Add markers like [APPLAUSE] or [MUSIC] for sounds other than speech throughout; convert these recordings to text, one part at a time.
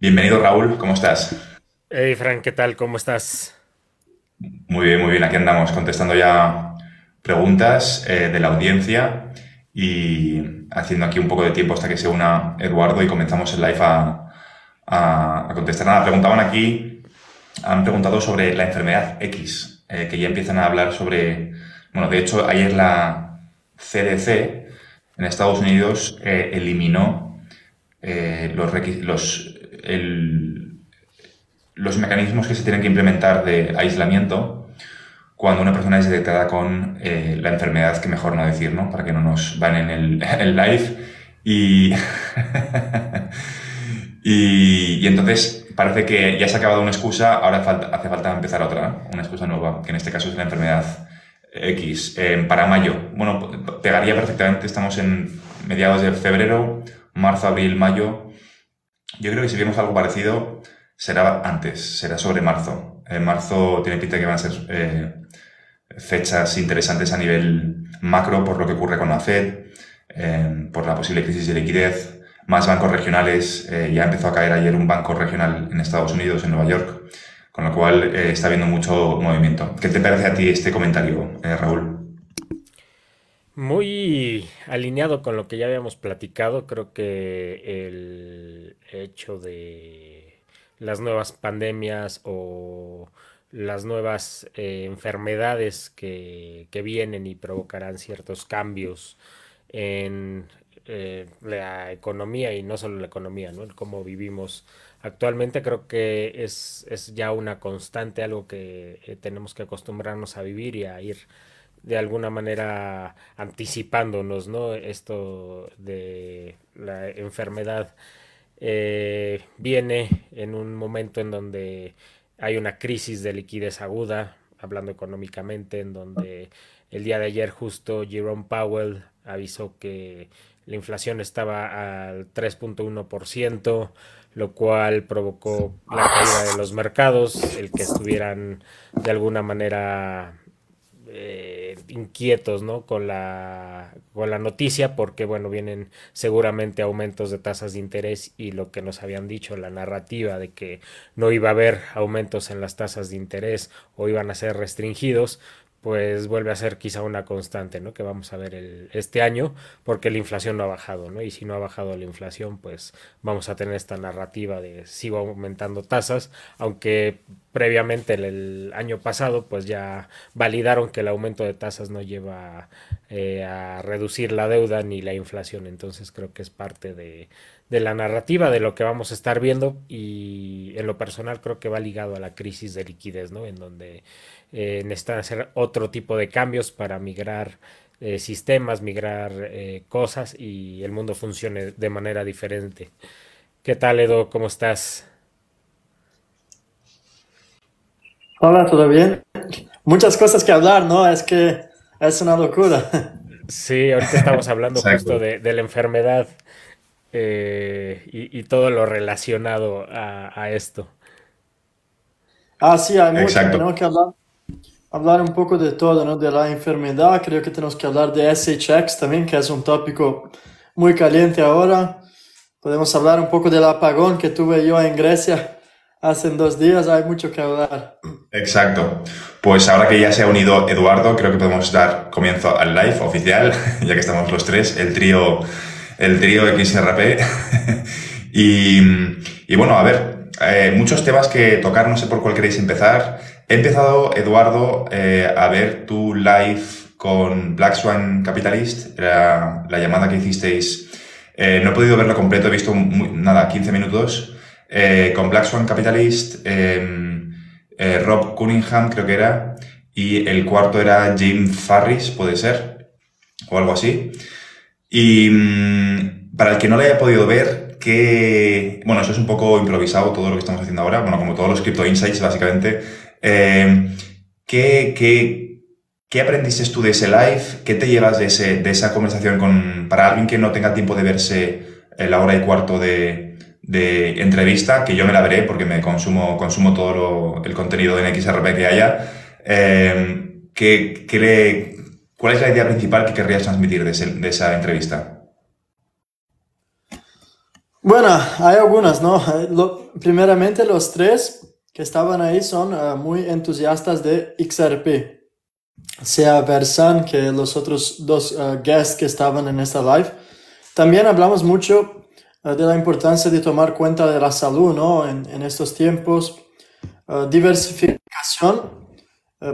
Bienvenido Raúl, ¿cómo estás? Hey Frank, ¿qué tal? ¿Cómo estás? Muy bien, muy bien. Aquí andamos contestando ya preguntas eh, de la audiencia y haciendo aquí un poco de tiempo hasta que se una Eduardo y comenzamos el live a, a- a contestar. Nada, preguntaban aquí, han preguntado sobre la enfermedad X, eh, que ya empiezan a hablar sobre, bueno, de hecho ayer la CDC en Estados Unidos eh, eliminó eh, los, los, los mecanismos que se tienen que implementar de aislamiento cuando una persona es detectada con eh, la enfermedad, que mejor no decir, ¿no? Para que no nos van en el, [LAUGHS] el live. [LAUGHS] Y, y, entonces parece que ya se ha acabado una excusa, ahora hace falta empezar otra, una excusa nueva, que en este caso es la enfermedad X. Eh, para mayo, bueno, pegaría perfectamente, estamos en mediados de febrero, marzo, abril, mayo. Yo creo que si vemos algo parecido, será antes, será sobre marzo. En marzo tiene pinta que van a ser eh, fechas interesantes a nivel macro por lo que ocurre con la Fed, eh, por la posible crisis de liquidez, más bancos regionales. eh, ya empezó a caer ayer un banco regional en Estados Unidos, en Nueva York, con lo cual eh, está habiendo mucho movimiento. ¿Qué te parece a ti este comentario, eh, Raúl? Muy alineado con lo que ya habíamos platicado, creo que el hecho de las nuevas pandemias o las nuevas eh, enfermedades que, que vienen y provocarán ciertos cambios en eh, la economía y no solo la economía, ¿no? Cómo vivimos actualmente creo que es, es ya una constante, algo que eh, tenemos que acostumbrarnos a vivir y a ir de alguna manera anticipándonos, ¿no? Esto de la enfermedad eh, viene en un momento en donde hay una crisis de liquidez aguda, hablando económicamente, en donde el día de ayer justo Jerome Powell avisó que la inflación estaba al 3.1%, lo cual provocó la caída de los mercados, el que estuvieran de alguna manera eh, inquietos, ¿no? Con la, con la noticia, porque, bueno, vienen seguramente aumentos de tasas de interés y lo que nos habían dicho, la narrativa de que no iba a haber aumentos en las tasas de interés o iban a ser restringidos, pues vuelve a ser quizá una constante, ¿no? Que vamos a ver el, este año, porque la inflación no ha bajado, ¿no? Y si no ha bajado la inflación, pues vamos a tener esta narrativa de sigo aumentando tasas, aunque previamente el, año pasado, pues ya validaron que el aumento de tasas no lleva eh, a reducir la deuda ni la inflación, entonces creo que es parte de, de la narrativa de lo que vamos a estar viendo y en lo personal creo que va ligado a la crisis de liquidez, ¿no? En donde eh, necesitan hacer otro tipo de cambios para migrar eh, sistemas, migrar eh, cosas y el mundo funcione de manera diferente. ¿Qué tal, Edo? ¿Cómo estás? Hola, ¿todo bien? Muchas cosas que hablar, ¿no? Es que es una locura. Sí, ahorita estamos hablando justo de, de la enfermedad eh, y, y todo lo relacionado a, a esto. Ah, sí, hay mucho, tenemos que hablar, hablar un poco de todo, ¿no? De la enfermedad, creo que tenemos que hablar de SHX también, que es un tópico muy caliente ahora. Podemos hablar un poco del apagón que tuve yo en Grecia hace dos días, hay mucho que hablar. Exacto. Pues ahora que ya se ha unido Eduardo, creo que podemos dar comienzo al live oficial, [LAUGHS] ya que estamos los tres, el trío, el trío XRP. [LAUGHS] y, y bueno, a ver, eh, muchos temas que tocar, no sé por cuál queréis empezar. He empezado, Eduardo, eh, a ver tu live con Black Swan Capitalist, la, la llamada que hicisteis. Eh, no he podido verlo completo, he visto nada, 15 minutos. Eh, con Black Swan Capitalist, eh, Rob Cunningham creo que era, y el cuarto era Jim Farris, puede ser, o algo así. Y mm, para el que no lo haya podido ver, que, bueno, eso es un poco improvisado todo lo que estamos haciendo ahora, bueno, como todos los Crypto Insights, básicamente. Eh, ¿qué, qué, qué aprendiste tú de ese live? ¿Qué te llevas de, ese, de esa conversación con, para alguien que no tenga tiempo de verse eh, la hora y cuarto de, de entrevista, que yo me la veré porque me consumo, consumo todo lo- el contenido en XRP que haya? Eh, ¿qué, qué le- ¿Cuál es la idea principal que querrías transmitir de, esa entrevista? Bueno, hay algunas, ¿no? primeramente los tres que estaban ahí son uh, muy entusiastas de XRP. Sea Versan que los otros dos uh, guests que estaban en esta live. También hablamos mucho uh, de la importancia de tomar cuenta de la salud, ¿no? En, en estos tiempos. diversificación.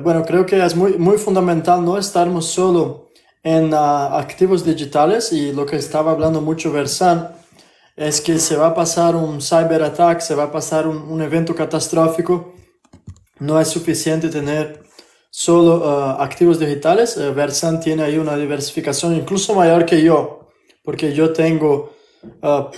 bueno, creo que es muy, muy fundamental no estarmos solo en activos digitales y lo que estaba hablando mucho Versan es que se va a pasar un cyberattack, se va a pasar un, evento catastrófico. No es suficiente tener solo uh, activos digitales. Uh, tiene ahí una diversificación incluso mayor que yo, porque yo tengo, uh,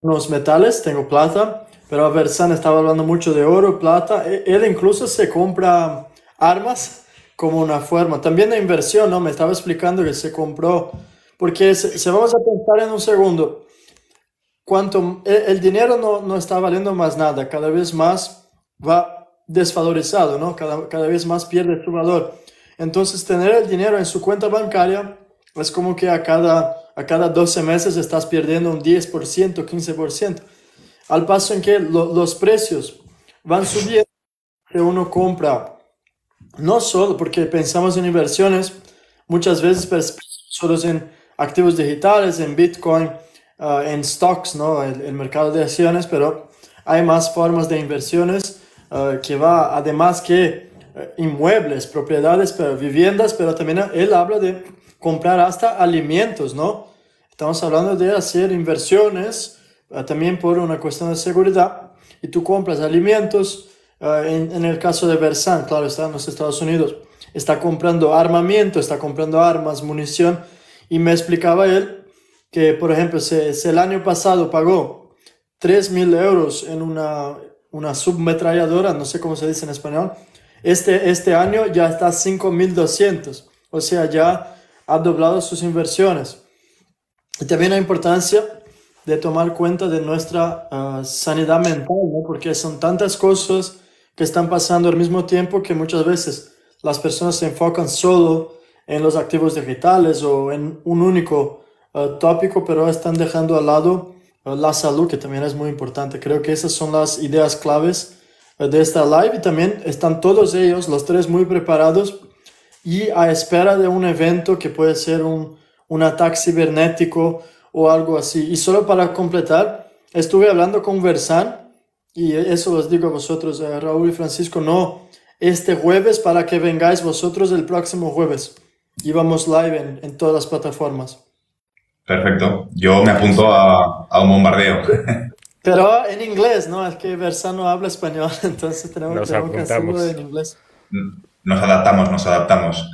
unos metales, tengo plata, pero Versan estaba hablando mucho de oro, plata. E, él incluso se compra armas como una forma. También de inversión, ¿no? Me estaba explicando que se compró, porque se, se vamos a pensar en un segundo cuanto el dinero no, no, está valiendo más nada, cada vez más va desvalorizado, ¿no? Cada, cada vez más pierde su valor. Entonces, tener el dinero en su cuenta bancaria es como que a cada, a cada 12 meses estás perdiendo un 10%, 15%. Al paso en que los precios van subiendo, que uno compra, no solo porque pensamos en inversiones, muchas veces pues, solo en activos digitales, en Bitcoin, Uh, en stocks, ¿no? El, mercado de acciones, pero hay más formas de inversiones uh, que va, además que uh, inmuebles, propiedades, pero viviendas, pero también él habla de comprar hasta alimentos, ¿no? Estamos hablando de hacer inversiones también por una cuestión de seguridad y tú compras alimentos, en, en, el caso de Versan, claro, está en los Estados Unidos, está comprando armamento, está comprando armas, munición y me explicaba él que, por ejemplo, si, el año pasado pagó 3 mil euros en una, una submetralladora, no sé cómo se dice en español, este, este año ya está 5.200, o sea, ya ha doblado sus inversiones. Y también la importancia de tomar cuenta de nuestra ah, sanidad mental, porque son tantas cosas que están pasando al mismo tiempo que muchas veces las personas se enfocan solo en los activos digitales o en un único uh, tópico, pero están dejando al lado uh, la salud, que también es muy importante. Creo que esas son las ideas claves uh, de esta live y también están todos ellos, los tres, muy preparados y a espera de un evento que puede ser un, un ataque cibernético o algo así. Y solo para completar, estuve hablando con Versan y eso os digo a vosotros, Raúl y Francisco, no este jueves para que vengáis vosotros el próximo jueves. Y vamos live en, en todas las plataformas. Perfecto. Yo me apunto a, a un bombardeo. [LAUGHS] Pero en inglés, ¿no? Es que Versano habla español, [LAUGHS] entonces tenemos, que hacerlo en inglés. Nos adaptamos, nos adaptamos.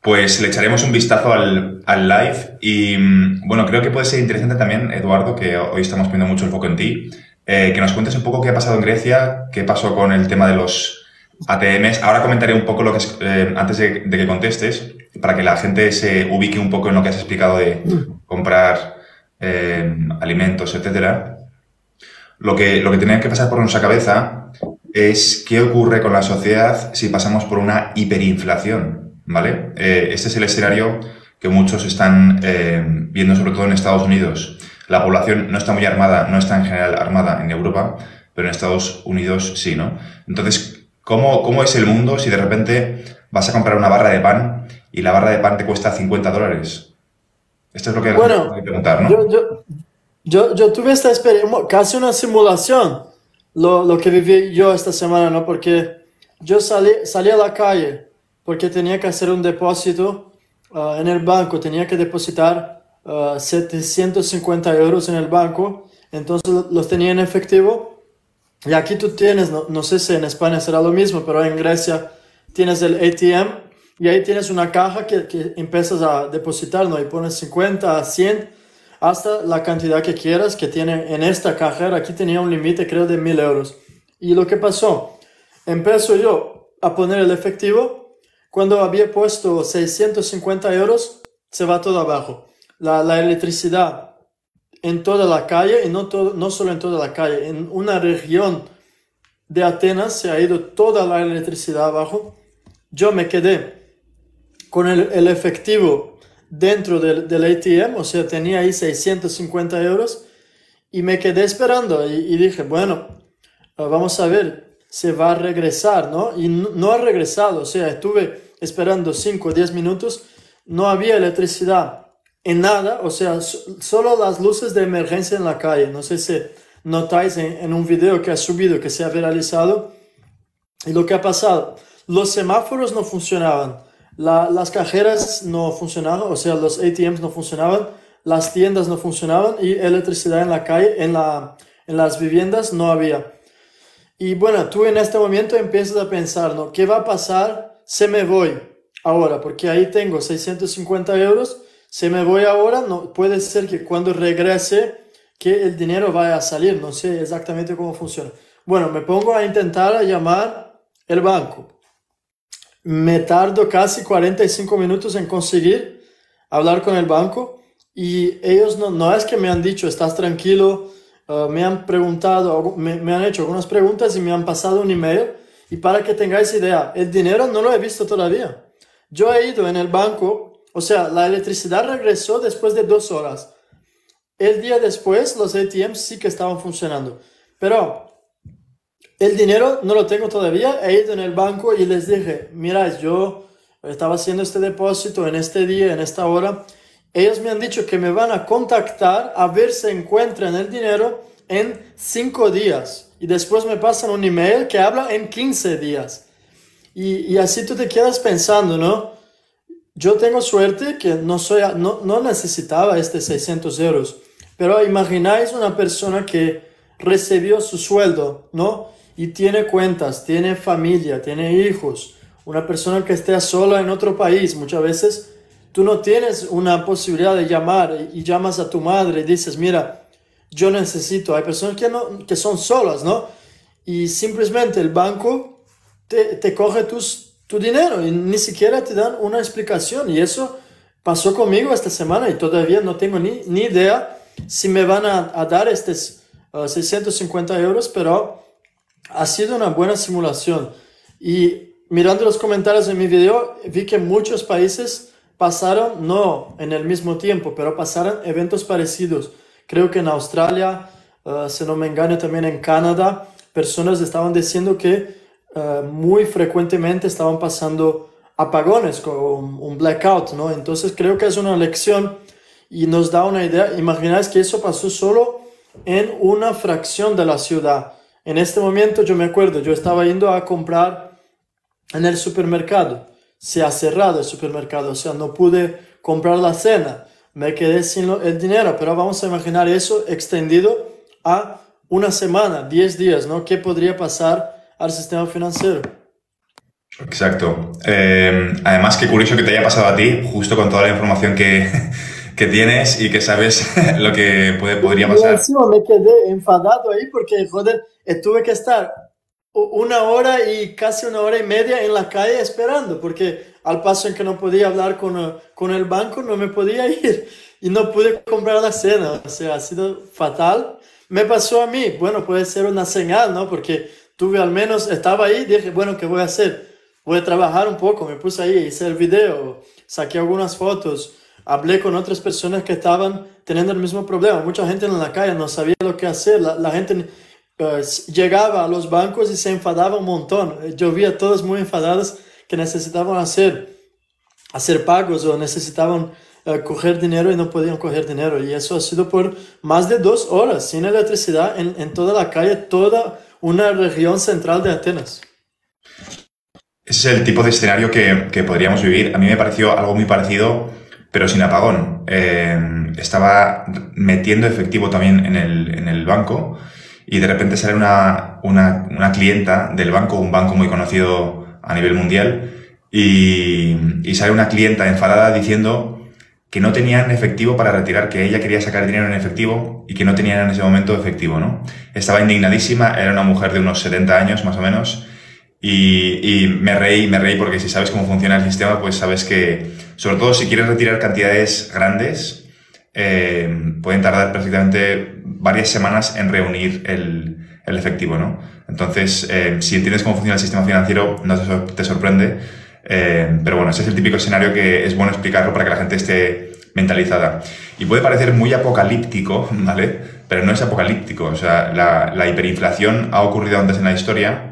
Pues le echaremos un vistazo al, al, live y bueno, creo que puede ser interesante también, Eduardo, que hoy estamos poniendo mucho el foco en ti, eh, que nos cuentes un poco qué ha pasado en Grecia, qué pasó con el tema de los ATMs. Ahora comentaré un poco lo que es, eh, antes de, que contestes, para que la gente se ubique un poco en lo que has explicado de comprar eh, alimentos, etcétera. Lo que, lo que que pasar por nuestra cabeza es qué ocurre con la sociedad si pasamos por una hiperinflación, ¿vale? Eh, este es el escenario que muchos están viendo, sobre todo en Estados Unidos. La población no está muy armada, no está en general armada en Europa, pero en Estados Unidos sí, ¿no? Entonces, ¿cómo, cómo es el mundo si de repente vas a comprar una barra de pan y la barra de pan te cuesta 50 dólares. Esto es lo que bueno, hay que preguntar, ¿no? Yo, yo, yo, yo, tuve esta experiencia, casi una simulación, lo, lo, que viví yo esta semana, ¿no? Porque yo salí, salí a la calle porque tenía que hacer un depósito uh, en el banco, tenía que depositar uh, ah, 750 euros en el banco, entonces los tenía en efectivo. Y aquí tú tienes, no, no sé si en España será lo mismo, pero en Grecia tienes el ATM y ahí tienes una caja que, que empiezas a depositar, ¿no? Y pones 50, 100, hasta la cantidad que quieras que tiene en esta cajera. Aquí tenía un límite, creo, de 1000 euros. Y lo que pasó, empezó yo a poner el efectivo. Cuando había puesto 650 euros, se va todo abajo. La, la electricidad en toda la calle, y no, todo, no solo en toda la calle, en una región de Atenas se ha ido toda la electricidad abajo. Yo me quedé con el, efectivo dentro del, del, ATM, o sea, tenía ahí 650 euros Y me quedé esperando y, dije, bueno, ah, vamos a ver, se va a regresar, ¿no? Y no, ha regresado, o sea, estuve esperando 5 o 10 minutos, no había electricidad en nada, o sea, solo las luces de emergencia en la calle. No sé si notáis en, un video que ha subido, que se ha viralizado, y lo que ha pasado, los semáforos no funcionaban, las cajeras no funcionaban, o sea, los ATMs no funcionaban, las tiendas no funcionaban y electricidad en la calle, en, la, en las viviendas no había. Y bueno, tú en este momento empiezas a pensar, ¿no? ¿Qué va a pasar si me voy ahora? Porque ahí tengo 650 euros, si me voy ahora, no, puede ser que cuando regrese, que el dinero vaya a salir, no sé exactamente cómo funciona. Bueno, me pongo a intentar llamar el banco. Me tardo casi 45 minutos en conseguir hablar con el banco y ellos no, no es que me han dicho, estás tranquilo, uh, me han preguntado, me, han hecho algunas preguntas y me han pasado un email. Y para que tengáis idea, el dinero no lo he visto todavía. Yo he ido en el banco, o sea, la electricidad regresó después de dos horas. El día después los ATMs sí que estaban funcionando. Pero el dinero no lo tengo todavía. He ido en el banco y les dije, mira, yo estaba haciendo este depósito en este día, en esta hora ellos me han dicho que me van a contactar a ver si encuentran el dinero en 5 días. Y después me pasan un email que habla en 15 días. Y, y, así tú te quedas pensando, ¿no? Yo tengo suerte que no, soy, no, no necesitaba este 600 euros. Pero imagináis una persona que recibió su sueldo, ¿no? Y tiene cuentas, tiene familia, tiene hijos. Una persona que esté sola en otro país, muchas veces Tú no tienes una posibilidad de llamar y, llamas a tu madre y dices, mira, yo necesito. Hay personas que, no, que son solas, ¿no? Y simplemente el banco te, te coge tus, tu dinero y ni siquiera te dan una explicación. Y eso pasó conmigo esta semana y todavía no tengo ni, ni idea si me van a, dar estos 650 uh, euros, pero ha sido una buena simulación. Y mirando los comentarios de mi video, vi que muchos países pasaron, no en el mismo tiempo, pero pasaron eventos parecidos. Creo que en Australia, uh, si no me engaño, también en Canadá, personas estaban diciendo que uh, muy frecuentemente estaban pasando apagones con un blackout, ¿no? Entonces creo que es una lección y nos da una idea. Imagináis que eso pasó solo en una fracción de la ciudad. En este momento yo me acuerdo, yo estaba yendo a comprar en el supermercado se ha cerrado el supermercado, o sea, no pude comprar la cena, me quedé sin el dinero, pero vamos a imaginar eso extendido a una semana, 10 días, ¿no? ¿Qué podría pasar al sistema financiero? Exacto. Eh, además, qué curioso que te haya pasado a ti, justo con toda la información que, [LAUGHS] que tienes y que sabes [LAUGHS] lo que puede, podría pasar. encima me quedé enfadado ahí porque, joder, tuve que estar una hora y casi una hora y media en la calle esperando, porque al paso en que no podía hablar con, eh, con el banco, no me podía [LAUGHS] ir y no pude comprar la cena. O sea, ha sido fatal. Me pasó a mí, bueno, puede ser una señal, ¿no? Porque tuve al menos, estaba ahí, dije, bueno, ¿qué voy a hacer? Voy a trabajar un poco, me puse ahí, hice el video, saqué algunas fotos, hablé con otras personas que estaban teniendo el mismo problema. Mucha gente en la calle no sabía lo que hacer, la, la gente eh, llegaba a los bancos y se enfadaba un montón. Yo vi a todos muy enfadados que necesitaban hacer, hacer pagos o necesitaban uh, coger dinero y no podían coger dinero. Y eso ha sido por más de dos horas sin electricidad en, en toda la calle, toda una región central de Atenas. Ese es el tipo de escenario que, que, podríamos vivir. A mí me pareció algo muy parecido, pero sin apagón. Eh, estaba metiendo efectivo también en el, en el banco y de repente sale una, una, una clienta del banco, un banco muy conocido a nivel mundial, y, y sale una clienta enfadada diciendo que no tenían efectivo para retirar, que ella quería sacar dinero en efectivo y que no tenían en ese momento efectivo, ¿no? Estaba indignadísima, era una mujer de unos 70 años más o menos, y, y, me reí, me reí porque si sabes cómo funciona el sistema, pues sabes que, sobre todo si quieres retirar cantidades grandes, eh, pueden tardar perfectamente varias semanas en reunir el, el efectivo, ¿no? Entonces, eh, si entiendes cómo funciona el sistema financiero, no te, te sorprende. Eh, pero bueno, ese es el típico escenario que es bueno explicarlo para que la gente esté mentalizada. Y puede parecer muy apocalíptico, [LAUGHS] ¿vale? pero no es apocalíptico. O sea, la, la hiperinflación ha ocurrido antes en la historia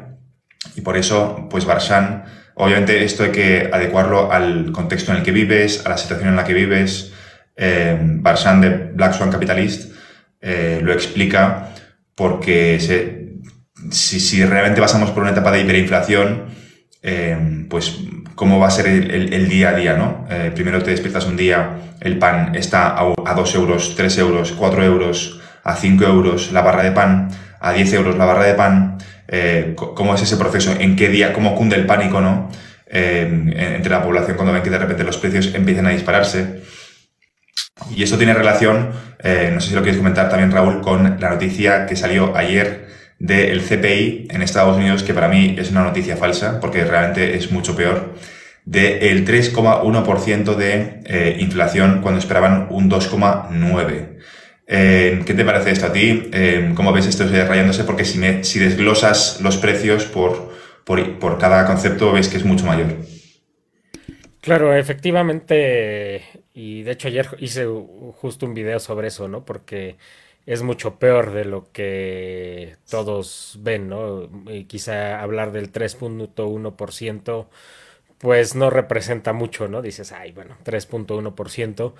y por eso, pues Barsan, obviamente esto hay que adecuarlo al contexto en el que vives, a la situación en la que vives. Eh, de Black Swan Capitalist eh, lo explica porque se, si, si, realmente pasamos por una etapa de hiperinflación, eh, pues cómo va a ser el, día a día, ¿no? Eh, primero te despiertas un día, el pan está a, a 2 euros, 3 euros, 4 euros, a 5 euros la barra de pan, a 10 euros la barra de pan, eh, cómo es ese proceso, en qué día, cómo cunde el pánico, ¿no? Eh, entre la población cuando ven que de repente los precios empiezan a dispararse. Y esto tiene relación, eh, no sé si lo quieres comentar también Raúl, con la noticia que salió ayer del CPI en Estados Unidos, que para mí es una noticia falsa, porque realmente es mucho peor, del 3,1% de eh, inflación cuando esperaban un 2,9%. Eh, ¿Qué te parece esto a ti? Eh, ¿Cómo ves esto rayándose? Porque si, me, si desglosas los precios por, por, por, cada concepto, ves que es mucho mayor. Claro, efectivamente, y de hecho ayer hice justo un video sobre eso, ¿no? Porque es mucho peor de lo que todos ven, ¿no? Y quizá hablar del 3.1% pues no representa mucho, ¿no? Dices, ay, bueno, 3.1%,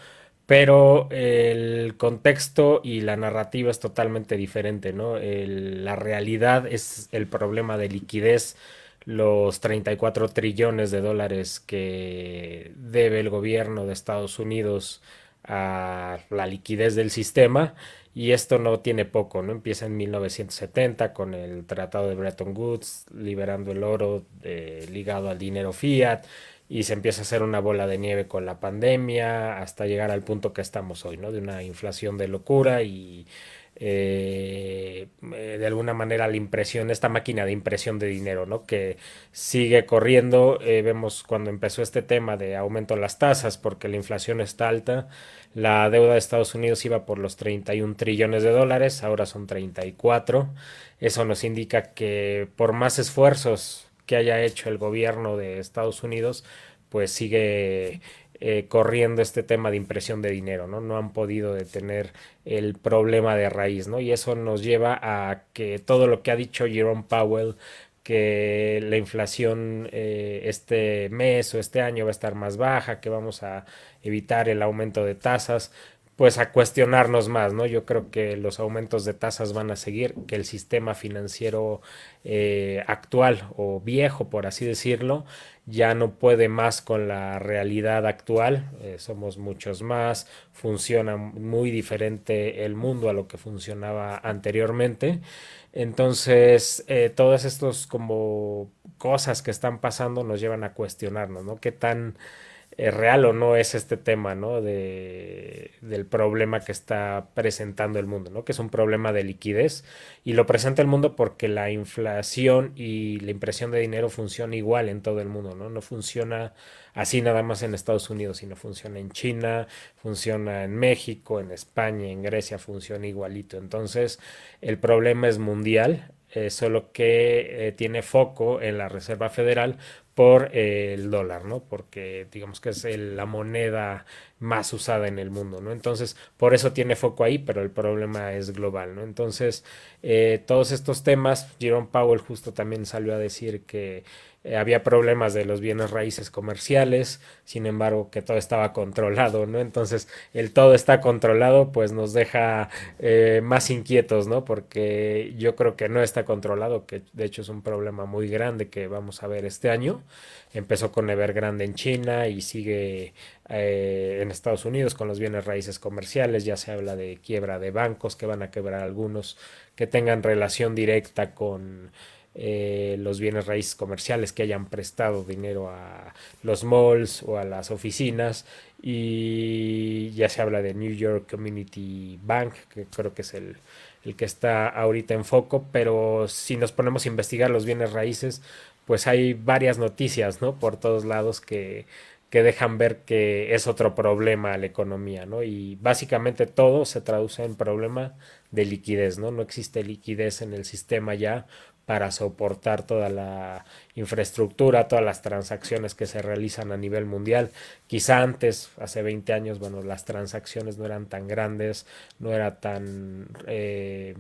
pero el contexto y la narrativa es totalmente diferente, ¿no? La realidad es el problema de liquidez, los 34 trillones de dólares que debe el gobierno de Estados Unidos a la liquidez del sistema y esto no tiene poco, ¿no? Empieza en 1970 con el Tratado de Bretton Woods, liberando el oro eh, ligado al dinero fiat y se empieza a hacer una bola de nieve con la pandemia hasta llegar al punto que estamos hoy, ¿no? De una inflación de locura y eh, de alguna manera la impresión, esta máquina de impresión de dinero, ¿no? Que sigue corriendo. Eh, vemos cuando empezó este tema de aumento de las tasas porque la inflación está alta. La deuda de Estados Unidos iba por los 31 trillones de dólares, ahora son 34. Eso nos indica que por más esfuerzos que haya hecho el gobierno de Estados Unidos, pues sigue eh, corriendo este tema de impresión de dinero, ¿no? No han podido detener el problema de raíz, ¿no? Y eso nos lleva a que todo lo que ha dicho Jerome Powell, que la inflación eh, este mes o este año va a estar más baja, que vamos a evitar el aumento de tasas, pues a cuestionarnos más, ¿no? Yo creo que los aumentos de tasas van a seguir, que el sistema financiero eh, actual o viejo, por así decirlo, ya no puede más con la realidad actual, eh, somos muchos más, funciona muy diferente el mundo a lo que funcionaba anteriormente. Entonces, eh, todas estas como cosas que están pasando nos llevan a cuestionarnos, ¿no? ¿Qué tan es real o no es este tema, ¿no? De, del problema que está presentando el mundo, ¿no? Que es un problema de liquidez y lo presenta el mundo porque la inflación y la impresión de dinero funciona igual en todo el mundo, ¿no? No funciona así nada más en Estados Unidos, sino funciona en China, funciona en México, en España, en Grecia, funciona igualito. Entonces, el problema es mundial, eh, solo que eh, tiene foco en la Reserva Federal por eh, el dólar, ¿no? Porque digamos que es la moneda más usada en el mundo, ¿no? Entonces, por eso tiene foco ahí, pero el problema es global, ¿no? Entonces, todos estos temas, Jerome Powell justo también salió a decir que eh, había problemas de los bienes raíces comerciales, sin embargo que todo estaba controlado, ¿no? Entonces el todo está controlado, pues nos deja eh, más inquietos, ¿no? Porque yo creo que no está controlado, que de hecho es un problema muy grande que vamos a ver este año. Empezó con Evergrande en China y sigue eh, en Estados Unidos con los bienes raíces comerciales, ya se habla de quiebra de bancos que van a quebrar algunos que tengan relación directa con eh, los bienes raíces comerciales que hayan prestado dinero a los malls o a las oficinas y ya se habla de New York Community Bank que creo que es el, el que está ahorita en foco pero si nos ponemos a investigar los bienes raíces pues hay varias noticias no por todos lados que que dejan ver que es otro problema a la economía, ¿no? Y básicamente todo se traduce en problema de liquidez, ¿no? No existe liquidez en el sistema ya para soportar toda la infraestructura, todas las transacciones que se realizan a nivel mundial. Quizá antes, hace 20 años, bueno, las transacciones no eran tan grandes, no era tan... Eh,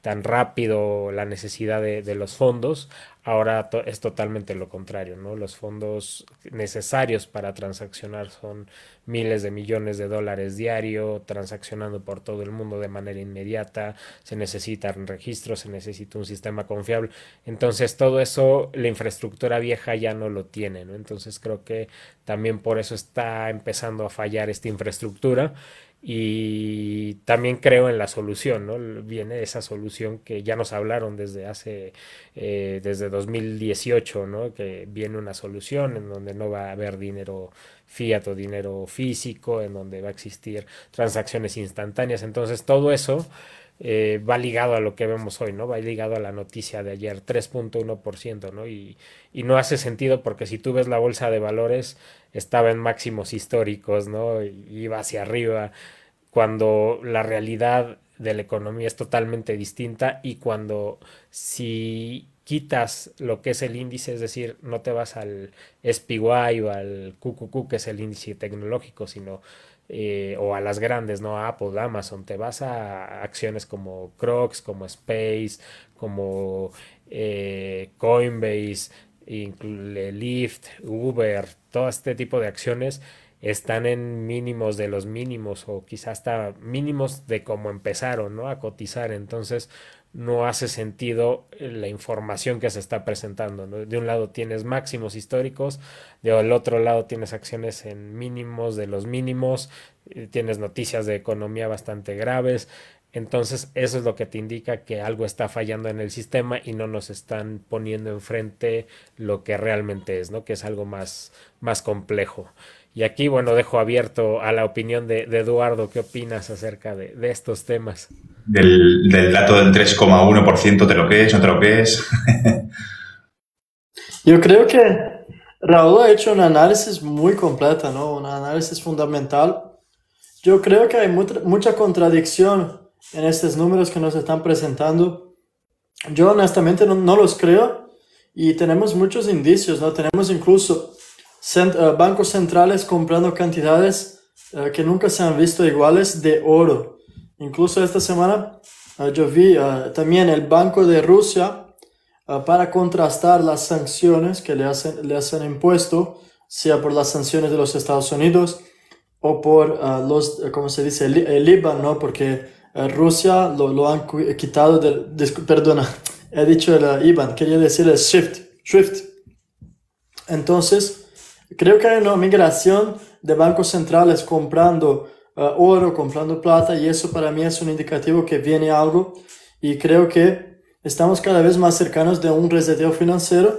tan rápido la necesidad de, de los fondos. Ahora es totalmente lo contrario, ¿no? Los fondos necesarios para transaccionar son miles de millones de dólares diario, transaccionando por todo el mundo de manera inmediata, se necesitan registros, se necesita un sistema confiable. Entonces todo eso, la infraestructura vieja ya no lo tiene, ¿no? Entonces creo que también por eso está empezando a fallar esta infraestructura y también creo en la solución, ¿no? Viene esa solución que ya nos hablaron desde hace, eh, desde 2018, ¿no? Que viene una solución en donde no va a haber dinero fiat o dinero físico, en donde va a existir transacciones instantáneas. Entonces todo eso eh, va ligado a lo que vemos hoy, ¿no? Va ligado a la noticia de ayer, 3.1%, ¿no? Y, y no hace sentido porque si tú ves la bolsa de valores, estaba en máximos históricos, ¿no? Iba hacia arriba, cuando la realidad de la economía es totalmente distinta y cuando si quitas lo que es el índice, es decir, no te vas al SPY o al QQQ, que es el índice tecnológico, sino eh, o a las grandes, ¿no? A Apple, Amazon, te vas a acciones como Crocs, como Space, como eh, Coinbase, Lyft, Uber, todo este tipo de acciones están en mínimos de los mínimos o quizás hasta mínimos de cómo empezaron ¿no? a cotizar. Entonces no hace sentido eh, la información que se está presentando. De un lado tienes máximos históricos, del otro lado tienes acciones en mínimos de los mínimos, eh, tienes noticias de economía bastante graves. Entonces eso es lo que te indica que algo está fallando en el sistema y no nos están poniendo enfrente lo que realmente es, ¿no? Que es algo más, más complejo. Y aquí, bueno, dejo abierto a la opinión de, Eduardo. ¿Qué opinas acerca de, estos temas? Del, dato del 3,1% de lo que es, no de lo que es. [LAUGHS] Yo creo que Raúl ha hecho un análisis muy completo, ¿no? Un análisis fundamental. Yo creo que hay mucha contradicción en estos números que nos están presentando. Yo honestamente no, los creo y tenemos muchos indicios, ¿no? Tenemos incluso eh, bancos centrales comprando cantidades eh, que nunca se han visto iguales de oro. Incluso esta semana eh, yo vi también el Banco de Rusia para contrastar las sanciones que le hacen, le hacen impuesto, sea por las sanciones de los Estados Unidos o por los, como se dice, el, el ¿no? Porque Rusia lo, lo, han quitado del, perdona, [LAUGHS] he dicho el IBAN, quería decir el SWIFT, SWIFT. Entonces, creo que hay una migración de bancos centrales comprando uh, oro, comprando plata, y eso para mí es un indicativo que viene algo, y creo que estamos cada vez más cercanos de un reseteo financiero,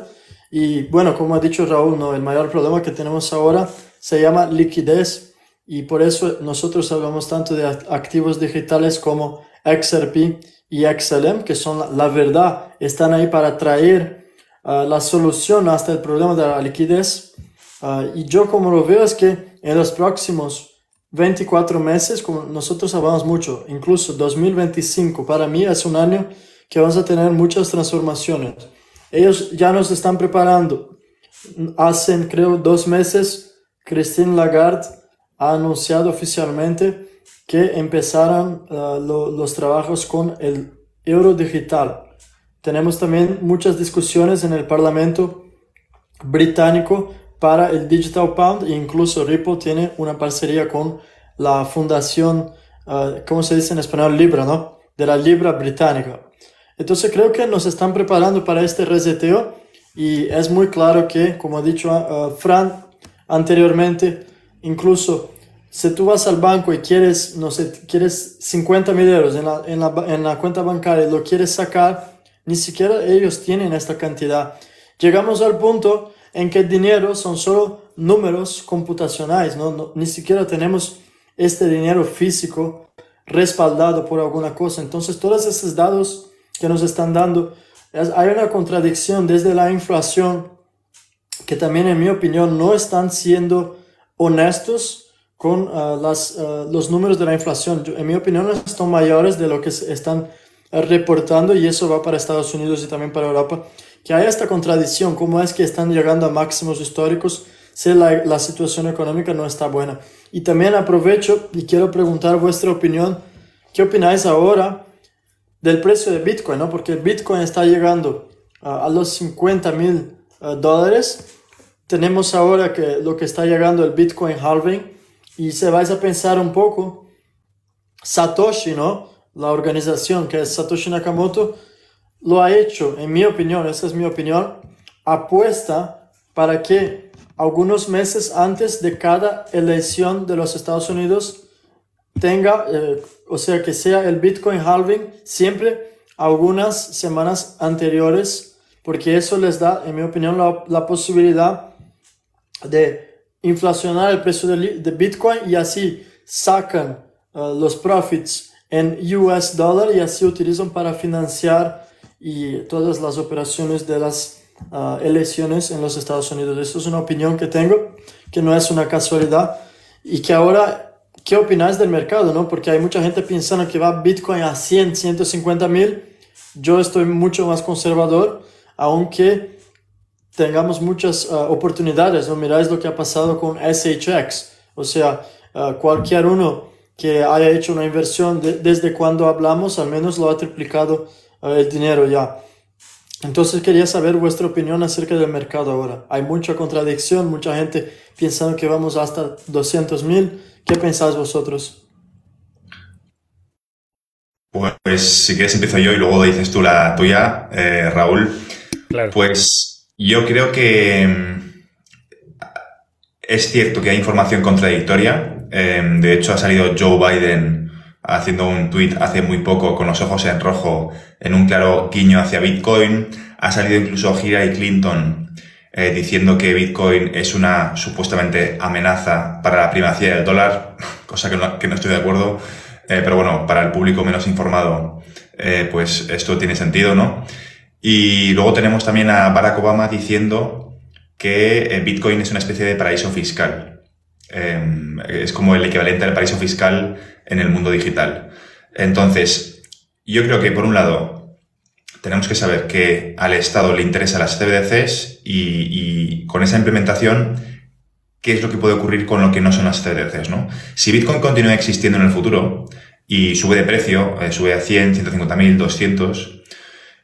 y bueno, como ha dicho Raúl, ¿no? el mayor problema que tenemos ahora se llama liquidez y por eso nosotros hablamos tanto de activos digitales como XRP y XLM, que son la, verdad, están ahí para traer ah, la solución hasta el problema de la liquidez. Ah, y yo como lo veo es que en los próximos 24 meses, como nosotros hablamos mucho, incluso 2025, para mí es un año que vamos a tener muchas transformaciones. Ellos ya nos están preparando. Hacen, creo, dos meses, Christine Lagarde ha anunciado oficialmente que empezarán uh, los trabajos con el euro digital. Tenemos también muchas discusiones en el Parlamento británico para el Digital Pound e incluso Ripple tiene una parcería con la fundación, uh, ¿cómo se dice en español? Libra, ¿no? De la Libra británica. Entonces creo que nos están preparando para este reseteo y es muy claro que, como ha dicho uh, Fran anteriormente, Incluso si tú vas al banco y quieres, no sé, quieres 50 mil euros en la, en, la, en la cuenta bancaria y lo quieres sacar, ni siquiera ellos tienen esta cantidad. Llegamos al punto en que el dinero son solo números computacionales, ¿no? ni siquiera tenemos este dinero físico respaldado por alguna cosa. Entonces, todos esos datos que nos están dando, hay una contradicción desde la inflación que también, en mi opinión, no están siendo honestos con uh, las, uh, los números de la inflación. en mi opinión, están mayores de lo que están reportando y eso va para Estados Unidos y también para Europa. Que hay esta contradicción, cómo es que están llegando a máximos históricos si la, la situación económica no está buena. Y también aprovecho y quiero preguntar vuestra opinión. ¿Qué opináis ahora del precio de Bitcoin? ¿no? Porque Bitcoin está llegando a los 50 mil uh, dólares. Tenemos ahora que lo que está llegando el Bitcoin halving y se vais a pensar un poco, Satoshi, ¿no? La organización que es Satoshi Nakamoto lo ha hecho, en mi opinión, esa es mi opinión, apuesta para que algunos meses antes de cada elección de los Estados Unidos tenga, eh, o sea, que sea el Bitcoin halving siempre algunas semanas anteriores porque eso les da, en mi opinión, la, posibilidad de inflacionar el precio de, Bitcoin y así sacan uh, los profits en US dollar y así utilizan para financiar y todas las operaciones de las uh, elecciones en los Estados Unidos. Eso es una opinión que tengo, que no es una casualidad y que ahora, ¿qué opináis del mercado? No? Porque hay mucha gente pensando que va Bitcoin a 100, 150 mil. Yo estoy mucho más conservador aunque tengamos muchas uh, oportunidades, ¿no? Miráis lo que ha pasado con SHX, o sea, uh, cualquier uno que haya hecho una inversión desde cuando hablamos, al menos lo ha triplicado uh, el dinero ya. Entonces quería saber vuestra opinión acerca del mercado ahora. Hay mucha contradicción, mucha gente pensando que vamos hasta 200 mil. ¿Qué pensáis vosotros? Pues si quieres empiezo yo y luego dices tú la tuya, eh, Raúl. Pues yo creo que mm, es cierto que hay información contradictoria. Em, de hecho, ha salido Joe Biden haciendo un tuit hace muy poco con los ojos en rojo en un claro guiño hacia Bitcoin. Ha salido incluso Hillary Clinton eh, diciendo que Bitcoin es una supuestamente amenaza para la primacía del dólar, [LAUGHS] cosa que no, que no estoy de acuerdo. Eh, pero bueno, para el público menos informado, eh, pues esto tiene sentido, ¿no? Y luego tenemos también a Barack Obama diciendo que eh, Bitcoin es una especie de paraíso fiscal. Em, es como el equivalente al paraíso fiscal en el mundo digital. Entonces, yo creo que por un lado tenemos que saber que al Estado le interesan las CBDCs y, con esa implementación, qué es lo que puede ocurrir con lo que no son las CBDCs, ¿no? Si Bitcoin continúa existiendo en el futuro y sube de precio, eh, sube a 100, 150 mil, 200,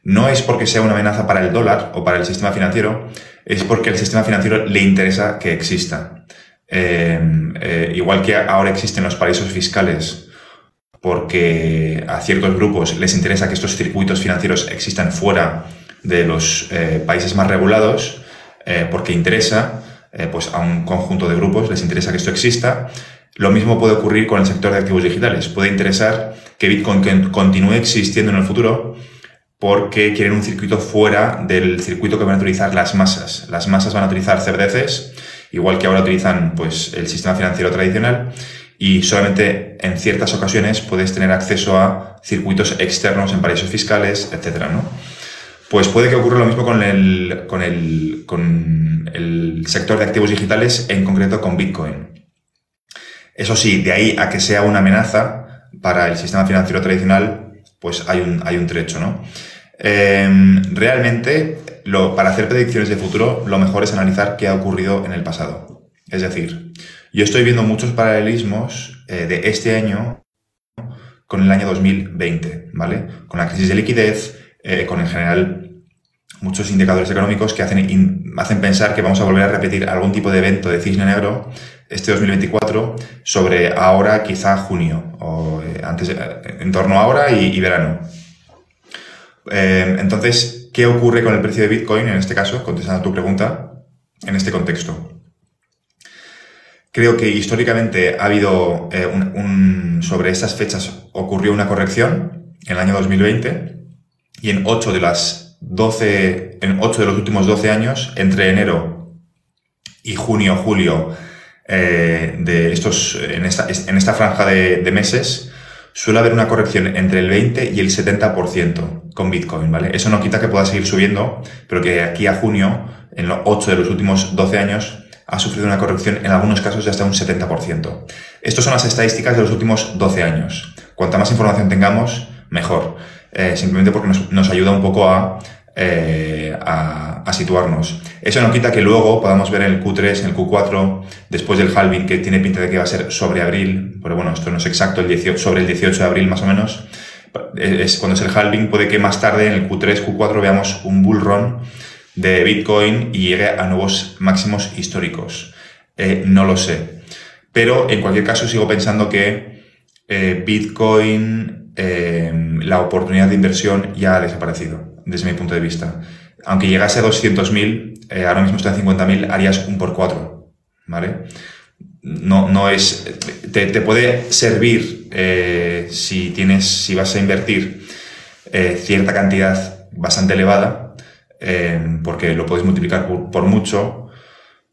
no es porque sea una amenaza para el dólar o para el sistema financiero, es porque el sistema financiero le interesa que exista. Em, eh, igual que ahora existen los paraísos fiscales, porque a ciertos grupos les interesa que estos circuitos financieros existan fuera de los eh, países más regulados, eh, porque interesa, pues a un conjunto de grupos les interesa que esto exista. Lo mismo puede ocurrir con el sector de activos digitales. Puede interesar que Bitcoin continúe existiendo en el futuro, porque quieren un circuito fuera del circuito que van a utilizar las masas. Las masas van a utilizar CBDCs, igual que ahora utilizan pues, el sistema financiero tradicional, y solamente en ciertas ocasiones puedes tener acceso a circuitos externos en paraísos fiscales, etc. ¿no? Pues puede que ocurra lo mismo con el, con, el, con el sector de activos digitales, en concreto con Bitcoin. Eso sí, de ahí a que sea una amenaza para el sistema financiero tradicional, pues hay un, hay un trecho, ¿no? Em, realmente, lo, para hacer predicciones de futuro, lo mejor es analizar qué ha ocurrido en el pasado. Es decir, yo estoy viendo muchos paralelismos eh, de este año con el año 2020, ¿vale? Con la crisis de liquidez, eh, con en general muchos indicadores económicos que hacen, hacen pensar que vamos a volver a repetir algún tipo de evento de cisne negro este 2024 sobre ahora, quizá junio, o eh, antes, en torno a ahora y verano. Eh, entonces, ¿qué ocurre con el precio de Bitcoin en este caso, contestando a tu pregunta, en este contexto? Creo que históricamente ha habido eh, un, sobre estas fechas ocurrió una corrección en el año 2020 y en 8 de las 12, en 8 de los últimos 12 años, entre enero y junio, julio, eh, de estos, en esta, en esta franja de meses, suele haber una corrección entre el 20 y el 70% con Bitcoin, ¿vale? Eso no quita que pueda seguir subiendo, pero que aquí a junio, en los 8 de los últimos 12 años, ha sufrido una corrección en algunos casos de hasta un 70%. Estas son las estadísticas de los últimos 12 años. Cuanta más información tengamos, mejor. Eh, simplemente porque nos, ayuda un poco eh, a, a, situarnos. Eso no quita que luego podamos ver en el Q3, en el Q4, después del halving, que tiene pinta de que va a ser sobre abril, pero bueno, esto no es exacto, el 18, sobre el 18 de abril más o menos, es cuando es el halving, puede que más tarde en el Q3, Q4 veamos un bull run de Bitcoin y llegue a nuevos máximos históricos. Eh, no lo sé. Pero en cualquier caso sigo pensando que eh, Bitcoin, eh, la oportunidad de inversión ya ha desaparecido, desde mi punto de vista. Aunque llegase a 200.000, ahora mismo está en 50.000, harías un por cuatro, ¿vale? No, no es, te, te puede servir si tienes, si vas a invertir cierta cantidad bastante elevada, Em, porque lo podéis multiplicar por, mucho,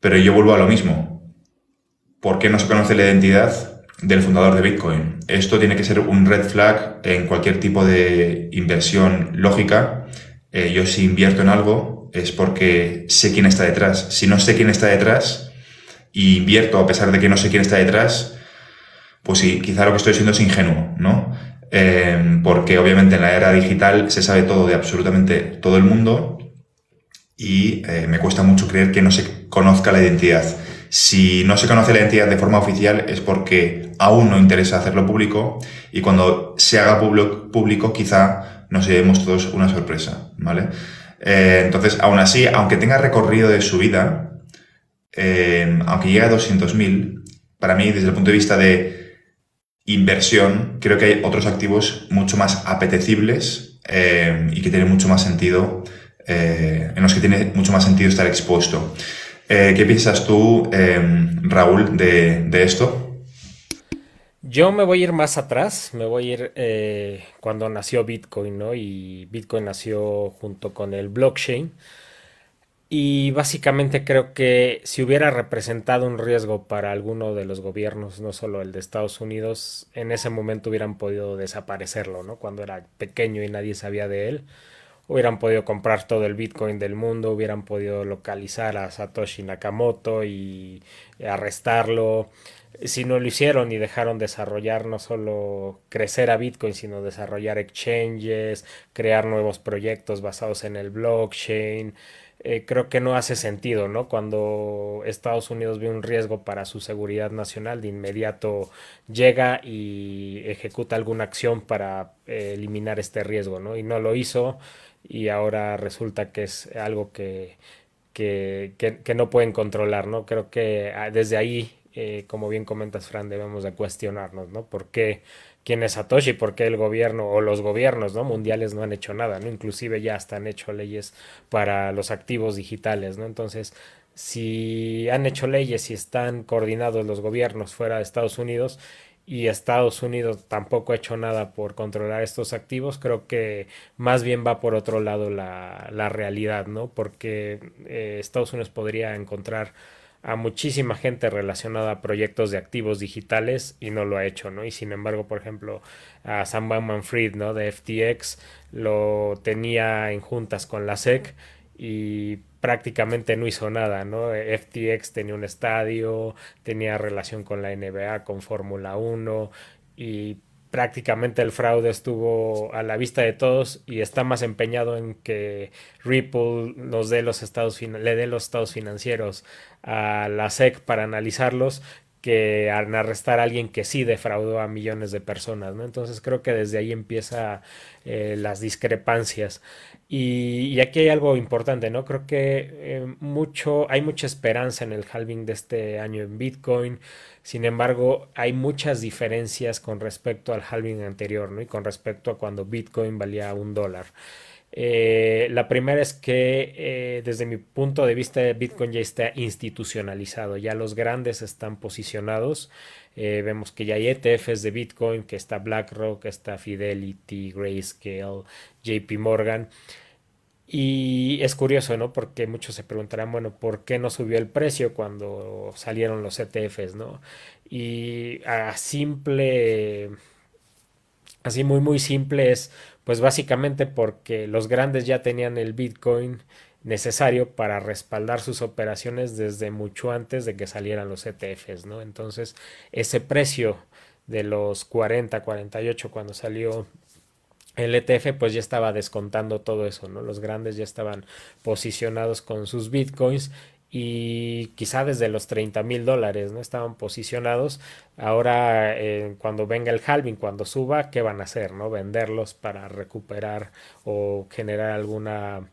pero yo vuelvo a lo mismo. ¿Por qué no se conoce la identidad del fundador de Bitcoin? Esto tiene que ser un red flag en cualquier tipo de inversión lógica. Eh, yo si invierto en algo es porque sé quién está detrás. Si no sé quién está detrás y invierto a pesar de que no sé quién está detrás, pues sí, quizá lo que estoy siendo es ingenuo, ¿no? Em, porque obviamente en la era digital se sabe todo de absolutamente todo el mundo y eh, me cuesta mucho creer que no se conozca la identidad. Si no se conoce la identidad de forma oficial es porque aún no interesa hacerlo público y cuando se haga público quizá nos llevemos todos una sorpresa, ¿vale? Eh, entonces, aún así, aunque tenga recorrido de su vida, eh, aunque llegue a 200.000, para mí, desde el punto de vista de inversión, creo que hay otros activos mucho más apetecibles y que tienen mucho más sentido eh, en los que tiene mucho más sentido estar expuesto. Eh, ¿Qué piensas tú, em, Raúl, de, esto? Yo me voy a ir más atrás, me voy a ir eh, cuando nació Bitcoin, ¿no? Y Bitcoin nació junto con el blockchain. Y básicamente creo que si hubiera representado un riesgo para alguno de los gobiernos, no solo el de Estados Unidos, en ese momento hubieran podido desaparecerlo, ¿no? Cuando era pequeño y nadie sabía de él hubieran podido comprar todo el Bitcoin del mundo, hubieran podido localizar a Satoshi Nakamoto y arrestarlo. Si no lo hicieron y dejaron desarrollar no solo crecer a Bitcoin, sino desarrollar exchanges, crear nuevos proyectos basados en el blockchain, eh, creo que no hace sentido, ¿no? Cuando Estados Unidos ve un riesgo para su seguridad nacional, de inmediato llega y ejecuta alguna acción para eh, eliminar este riesgo, ¿no? Y no lo hizo y ahora resulta que es algo que, que, que, no pueden controlar, ¿no? Creo que ah, desde ahí, eh, como bien comentas, Fran, debemos de cuestionarnos, ¿no? ¿Por qué? ¿Quién es Satoshi? ¿Por qué el gobierno o los gobiernos ¿no? mundiales no han hecho nada? ¿no? Inclusive ya hasta han hecho leyes para los activos digitales, ¿no? Entonces, si han hecho leyes y están coordinados los gobiernos fuera de Estados Unidos, y Estados Unidos tampoco ha hecho nada por controlar estos activos, creo que más bien va por otro lado la, la realidad, ¿no? Porque eh, Estados Unidos podría encontrar a muchísima gente relacionada a proyectos de activos digitales y no lo ha hecho, ¿no? Y sin embargo, por ejemplo, a Sam Bankman-Fried, ¿no? De FTX lo tenía en juntas con la SEC y prácticamente no hizo nada, ¿no? FTX tenía un estadio, tenía relación con la NBA, con Fórmula 1 y prácticamente el fraude estuvo a la vista de todos y está más empeñado en que Ripple nos dé los estados le dé los estados financieros a la SEC para analizarlos que arrestar a alguien que sí defraudó a millones de personas, ¿no? Entonces creo que desde ahí empieza eh, las discrepancias. Y, aquí hay algo importante, ¿no? Creo que eh, mucho, hay mucha esperanza en el halving de este año en Bitcoin. Sin embargo, hay muchas diferencias con respecto al halving anterior, ¿no? Y con respecto a cuando Bitcoin valía un dólar. Eh, la primera es que eh, desde mi punto de vista Bitcoin ya está institucionalizado, ya los grandes están posicionados. Vemos que ya hay ETFs de Bitcoin, que está BlackRock, está Fidelity, Grayscale, JP Morgan. Y es curioso, ¿no? Porque muchos se preguntarán, bueno, ¿por qué no subió el precio cuando salieron los ETFs, ¿no? Y a simple, así muy, muy simple es, pues básicamente porque los grandes ya tenían el Bitcoin necesario para respaldar sus operaciones desde mucho antes de que salieran los ETFs, ¿no? Entonces, ese precio de los 40, 48 cuando salió el ETF pues ya estaba descontando todo eso, ¿no? Los grandes ya estaban posicionados con sus bitcoins y quizá desde los 30 mil dólares, ¿no? Estaban posicionados. Ahora, eh, cuando venga el halving, cuando suba, ¿qué van a hacer, ¿no? Venderlos para recuperar o generar alguna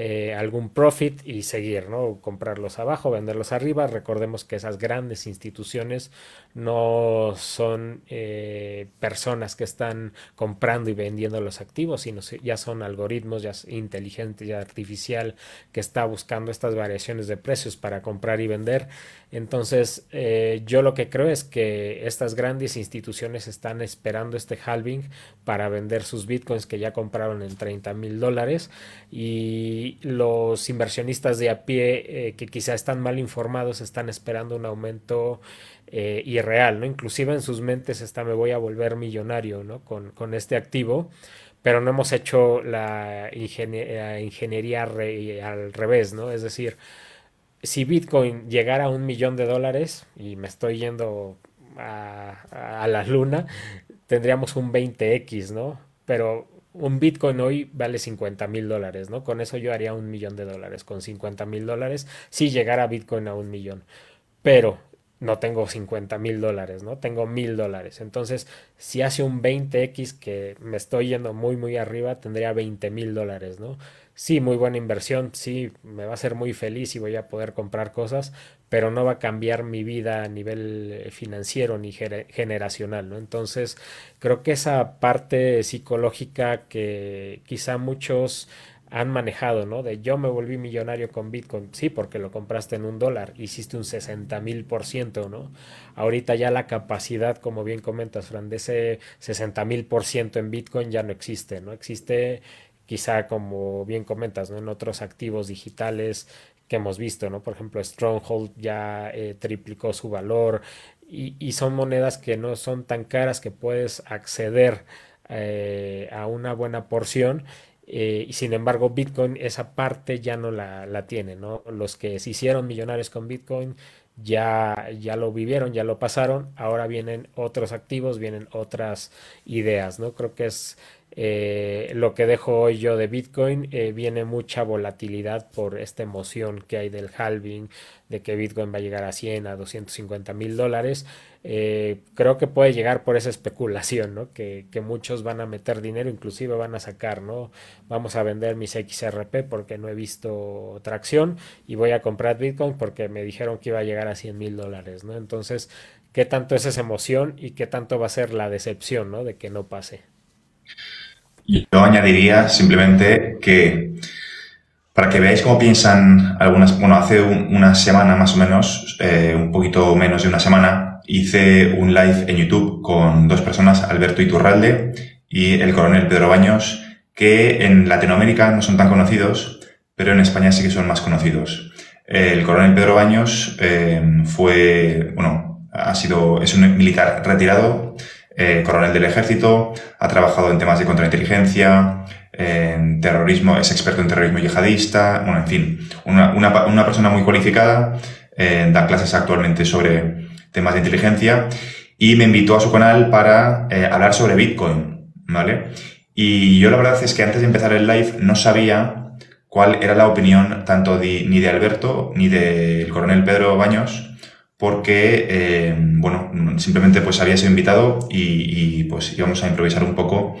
eh, algún profit y seguir, ¿no? Comprarlos abajo, venderlos arriba. Recordemos que esas grandes instituciones no son eh, personas que están comprando y vendiendo los activos, sino ya son algoritmos, ya inteligente y artificial que está buscando estas variaciones de precios para comprar y vender. Entonces, eh, yo lo que creo es que estas grandes instituciones están esperando este halving para vender sus bitcoins que ya compraron en 30 mil dólares y los inversionistas de a pie eh, que quizá están mal informados están esperando un aumento eh, irreal, ¿no? Inclusive en sus mentes está me voy a volver millonario, ¿no? Con, con este activo pero no hemos hecho la, ingeniería al revés, ¿no? Es decir, si Bitcoin llegara a un millón de dólares, y me estoy yendo a, a la luna, tendríamos un 20x, ¿no? Pero un Bitcoin hoy vale 50 mil dólares, ¿no? Con eso yo haría un millón de dólares, con 50 mil dólares, si llegara Bitcoin a un millón. Pero no tengo 50 mil dólares, ¿no? Tengo mil dólares. Entonces, si hace un 20x que me estoy yendo muy, muy arriba, tendría 20 mil dólares, ¿no? Sí, muy buena inversión, sí, me va a hacer muy feliz y voy a poder comprar cosas, pero no va a cambiar mi vida a nivel eh, financiero ni generacional, ¿no? Entonces, creo que esa parte psicológica que quizá muchos han manejado, ¿no? De yo me volví millonario con Bitcoin, sí, porque lo compraste en un dólar, hiciste un 60 mil por ciento, ¿no? Ahorita ya la capacidad, como bien comentas, Fran, de ese 60 mil por ciento en Bitcoin ya no existe, ¿no? Existe quizá como bien comentas, ¿no? En otros activos digitales que hemos visto, ¿no? Por ejemplo, Stronghold ya eh, triplicó su valor y, y, son monedas que no son tan caras que puedes acceder eh, a una buena porción eh, y sin embargo, Bitcoin esa parte ya no la, la, tiene, ¿no? Los que se hicieron millonarios con Bitcoin ya, ya lo vivieron, ya lo pasaron, ahora vienen otros activos, vienen otras ideas, ¿no? Creo que es eh, lo que dejo hoy yo de Bitcoin, eh, viene mucha volatilidad por esta emoción que hay del halving, de que Bitcoin va a llegar a 100, a 250 mil dólares. Eh, creo que puede llegar por esa especulación, ¿no? Que, muchos van a meter dinero, inclusive van a sacar, ¿no? Vamos a vender mis XRP porque no he visto tracción y voy a comprar Bitcoin porque me dijeron que iba a llegar a 100 mil dólares. Entonces, ¿qué tanto es esa emoción y qué tanto va a ser la decepción, ¿no? De que no pase. Yo añadiría simplemente que para que veáis cómo piensan algunas, bueno, hace una semana más o menos, eh, un poquito menos de una semana, hice un live en YouTube con dos personas, Alberto Iturralde y el coronel Pedro Baños, que en Latinoamérica no son tan conocidos, pero en España sí que son más conocidos. El coronel Pedro Baños eh, fue, bueno, ha sido, es un militar retirado, eh, coronel del ejército, ha trabajado en temas de contrainteligencia, en terrorismo, es experto en terrorismo yihadista, bueno, en fin, una, persona muy cualificada, eh, da clases actualmente sobre temas de inteligencia y me invitó a su canal para eh, hablar sobre Bitcoin, ¿vale? Y yo la verdad es que antes de empezar el live no sabía cuál era la opinión tanto de, ni de Alberto ni del coronel Pedro Baños porque, eh, bueno, simplemente pues había sido invitado y, pues íbamos a improvisar un poco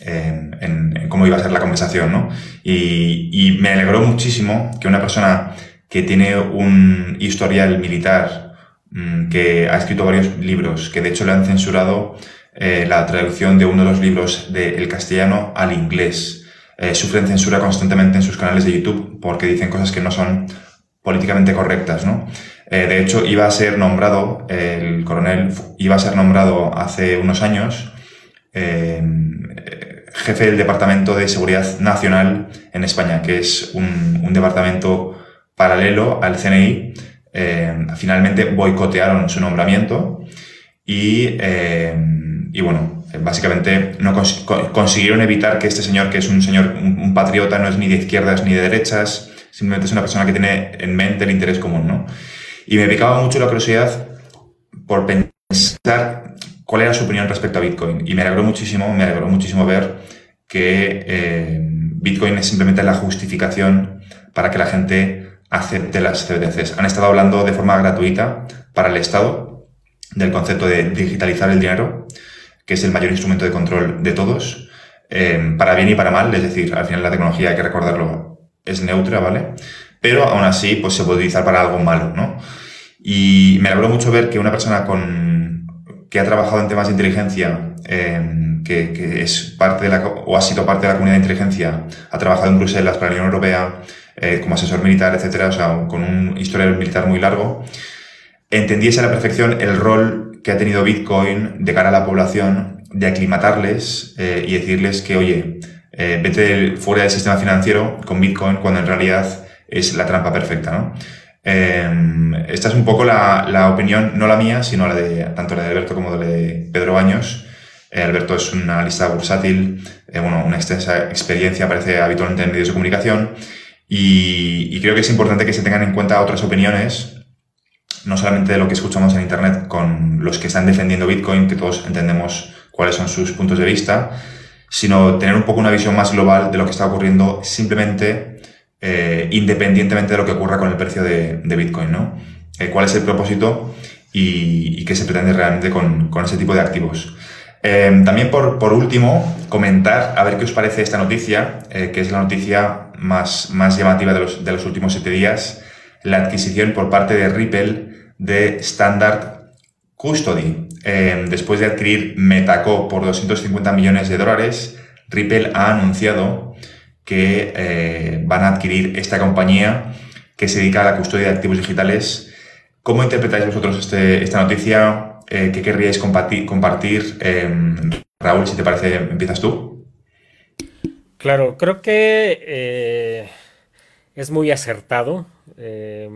en, cómo iba a ser la conversación, ¿no? Y, me alegró muchísimo que una persona que tiene un historial militar, mm, que ha escrito varios libros, que de hecho le han censurado eh, la traducción de uno de los libros del castellano al inglés, eh, sufren censura constantemente en sus canales de YouTube porque dicen cosas que no son políticamente correctas, ¿no? Eh, de hecho, iba a ser nombrado, el coronel iba a ser nombrado hace unos años eh, jefe del Departamento de Seguridad Nacional en España, que es un, departamento paralelo al CNI. Eh, finalmente boicotearon su nombramiento y, y bueno, básicamente no consiguieron evitar que este señor, que es un señor, un, patriota, no es ni de izquierdas ni de derechas, simplemente es una persona que tiene en mente el interés común, ¿no? Y me picaba mucho la curiosidad por pensar cuál era su opinión respecto a Bitcoin. Y me alegró muchísimo, me alegró muchísimo ver que eh, Bitcoin es simplemente la justificación para que la gente acepte las CBDCs. Han estado hablando de forma gratuita para el Estado del concepto de digitalizar el dinero, que es el mayor instrumento de control de todos, eh, para bien y para mal, es decir, al final la tecnología, hay que recordarlo, es neutra, ¿vale? Pero aún así, pues se puede utilizar para algo malo, ¿no? Y me alegró mucho ver que una persona con, que ha trabajado en temas de inteligencia, eh, que, que, es parte de la, o ha sido parte de la comunidad de inteligencia, ha trabajado en Bruselas para la Unión Europea, eh, como asesor militar, etcétera, o sea, con un historial militar muy largo, entendiese a la perfección el rol que ha tenido Bitcoin de cara a la población, de aclimatarles eh, y decirles que, oye, eh, vete fuera del sistema financiero con Bitcoin cuando en realidad es la trampa perfecta, ¿no? Em, esta es un poco la, la, opinión, no la mía, sino la de tanto la de Alberto como la de Pedro Baños. Eh, Alberto es un analista bursátil, bueno, una extensa experiencia, aparece habitualmente en medios de comunicación y, y creo que es importante que se tengan en cuenta otras opiniones no solamente de lo que escuchamos en Internet con los que están defendiendo Bitcoin, que todos entendemos cuáles son sus puntos de vista, sino tener un poco una visión más global de lo que está ocurriendo simplemente eh, independientemente de lo que ocurra con el precio de, Bitcoin, ¿no? Eh, ¿Cuál es el propósito y, qué se pretende realmente con, ese tipo de activos? Eh, también por, por, último, comentar, a ver qué os parece esta noticia, que es la noticia más, más llamativa de los, de los últimos siete días, la adquisición por parte de Ripple de Standard Custody. Después de adquirir Metaco por 250 millones de dólares, Ripple ha anunciado que eh, van a adquirir esta compañía que se dedica a la custodia de activos digitales. ¿Cómo interpretáis vosotros este, esta noticia? Eh, ¿Qué querríais compartir? compartir? Raúl, si te parece, empiezas tú. Claro, creo que es muy acertado eh,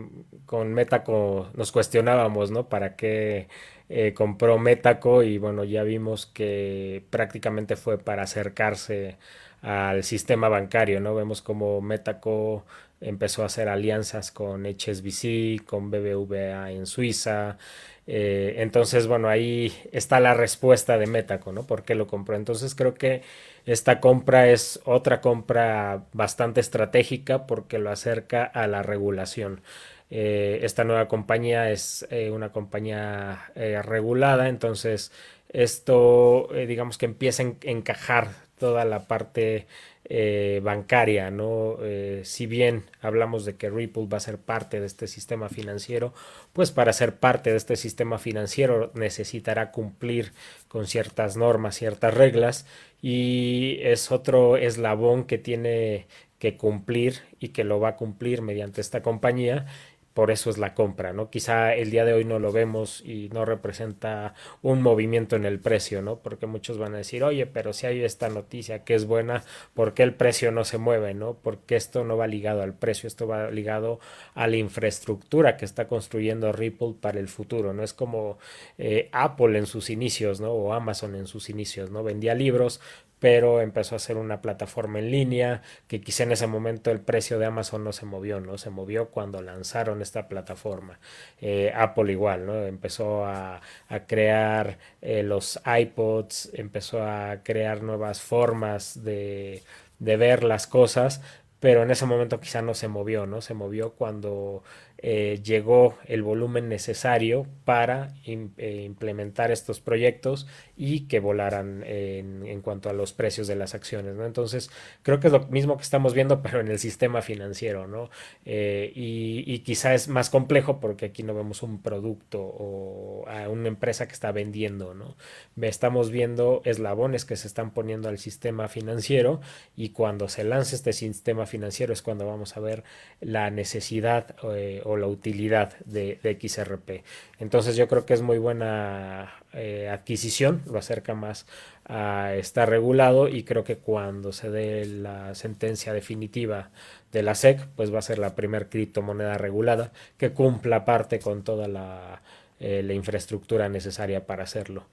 con Metaco nos cuestionábamos, ¿no? ¿Para qué eh, compró Metaco? Y bueno, ya vimos que prácticamente fue para acercarse al sistema bancario, ¿no? Vemos como Metaco empezó a hacer alianzas con HSBC, con BBVA en Suiza. Eh, entonces, bueno, ahí está la respuesta de Metaco, ¿no? ¿Por qué lo compró? Entonces creo que esta compra es otra compra bastante estratégica porque lo acerca a la regulación. Eh, esta nueva compañía es eh, una compañía regulada, entonces esto digamos que empieza a encajar toda la parte eh, bancaria, ¿no? Eh, si bien hablamos de que Ripple va a ser parte de este sistema financiero, pues para ser parte de este sistema financiero necesitará cumplir con ciertas normas, ciertas reglas y es otro eslabón que tiene que cumplir y que lo va a cumplir mediante esta compañía por eso es la compra, ¿no? Quizá el día de hoy no lo vemos y no representa un movimiento en el precio, ¿no? Porque muchos van a decir, oye, pero si hay esta noticia que es buena, ¿por qué el precio no se mueve, ¿no? Porque esto no va ligado al precio, esto va ligado a la infraestructura que está construyendo Ripple para el futuro, ¿no? Es como eh, Apple en sus inicios, ¿no? O Amazon en sus inicios, ¿no? Vendía libros, pero empezó a ser una plataforma en línea que quizá en ese momento el precio de Amazon no se movió, ¿no? Se movió cuando lanzaron esta plataforma. Eh, Apple igual, ¿no? Empezó a, crear eh, los iPods, empezó a crear nuevas formas de, de ver las cosas, pero en ese momento quizá no se movió, ¿no? Se movió cuando eh, llegó el volumen necesario para eh, implementar estos proyectos y que volaran en, cuanto a los precios de las acciones. Entonces, creo que es lo mismo que estamos viendo, [LAUGHS] pero en el sistema financiero. ¿no? Eh, y, y, quizá es más complejo porque aquí no vemos un producto o a una empresa que está vendiendo. ¿no? Estamos viendo eslabones que se están poniendo al sistema financiero y cuando se lance este sistema financiero es cuando vamos a ver la necesidad o la utilidad de, XRP. Entonces yo creo que es muy buena eh, adquisición, lo acerca más a estar regulado y creo que cuando se dé la sentencia definitiva de la SEC, pues va a ser la primera criptomoneda regulada que cumpla parte con toda la, eh, la infraestructura necesaria para hacerlo.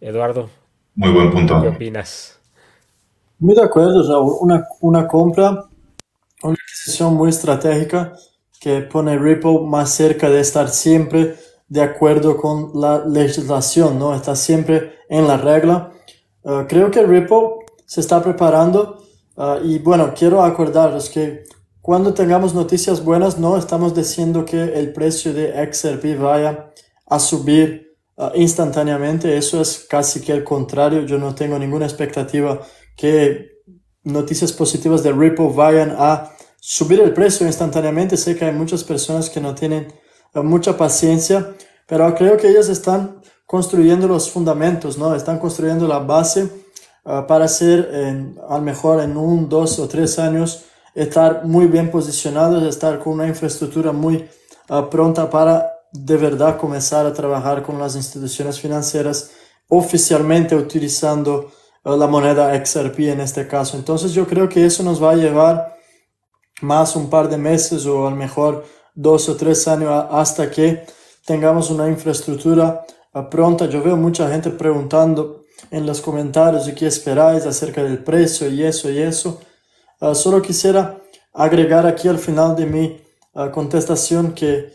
Eduardo, Muy buen punto. ¿Qué opinas? Muy de acuerdo, Raúl. Una, una compra, una decisión muy estratégica que pone Ripple más cerca de estar siempre de acuerdo con la legislación, ¿no? Está siempre en la regla. Uh, creo que Ripple se está preparando uh, y bueno, quiero acordaros que cuando tengamos noticias buenas no estamos diciendo que el precio de XRP vaya a subir uh, instantáneamente, eso es casi que el contrario, yo no tengo ninguna expectativa que noticias positivas de Ripple vayan a subir el precio instantáneamente. Sé que hay muchas personas que no tienen eh, mucha paciencia, pero creo que ellos están construyendo los fundamentos, ¿no? Están construyendo la base uh, para ser, en, a lo mejor en un, dos o tres años, estar muy bien posicionados, estar con una infraestructura muy uh, pronta para de verdad comenzar a trabajar con las instituciones financieras oficialmente utilizando la moneda XRP en este caso. Entonces yo creo que eso nos va a llevar más un par de meses o a lo mejor dos o tres años hasta que tengamos una infraestructura pronta. Yo veo mucha gente preguntando en los comentarios de qué esperáis acerca del precio y eso y eso. Uh, solo quisiera agregar aquí al final de mi uh, contestación que,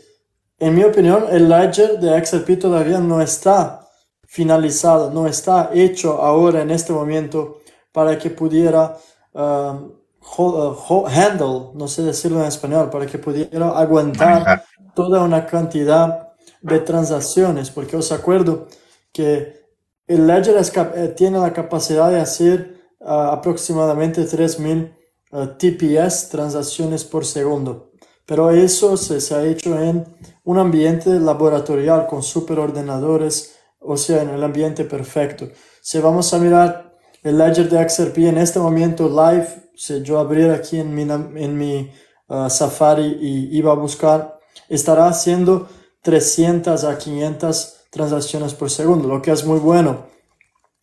en mi opinión, el ledger de XRP todavía no está finalizado, no está hecho ahora en este momento para que pudiera Uh, handle, no sé decirlo en español, para que pudiera aguantar toda una cantidad de transacciones, porque os acuerdo que el Ledger eh, tiene la capacidad de hacer uh, aproximadamente 3000 uh, TPS, transacciones por segundo. Pero eso se, se, ha hecho en un ambiente laboratorial con superordenadores, o sea, en el ambiente perfecto. Si vamos a mirar el Ledger de XRP en este momento live, si yo abriera aquí en mi, en mi uh, Safari y iba a buscar, estará haciendo 300 a 500 transacciones por segundo, lo que es muy bueno.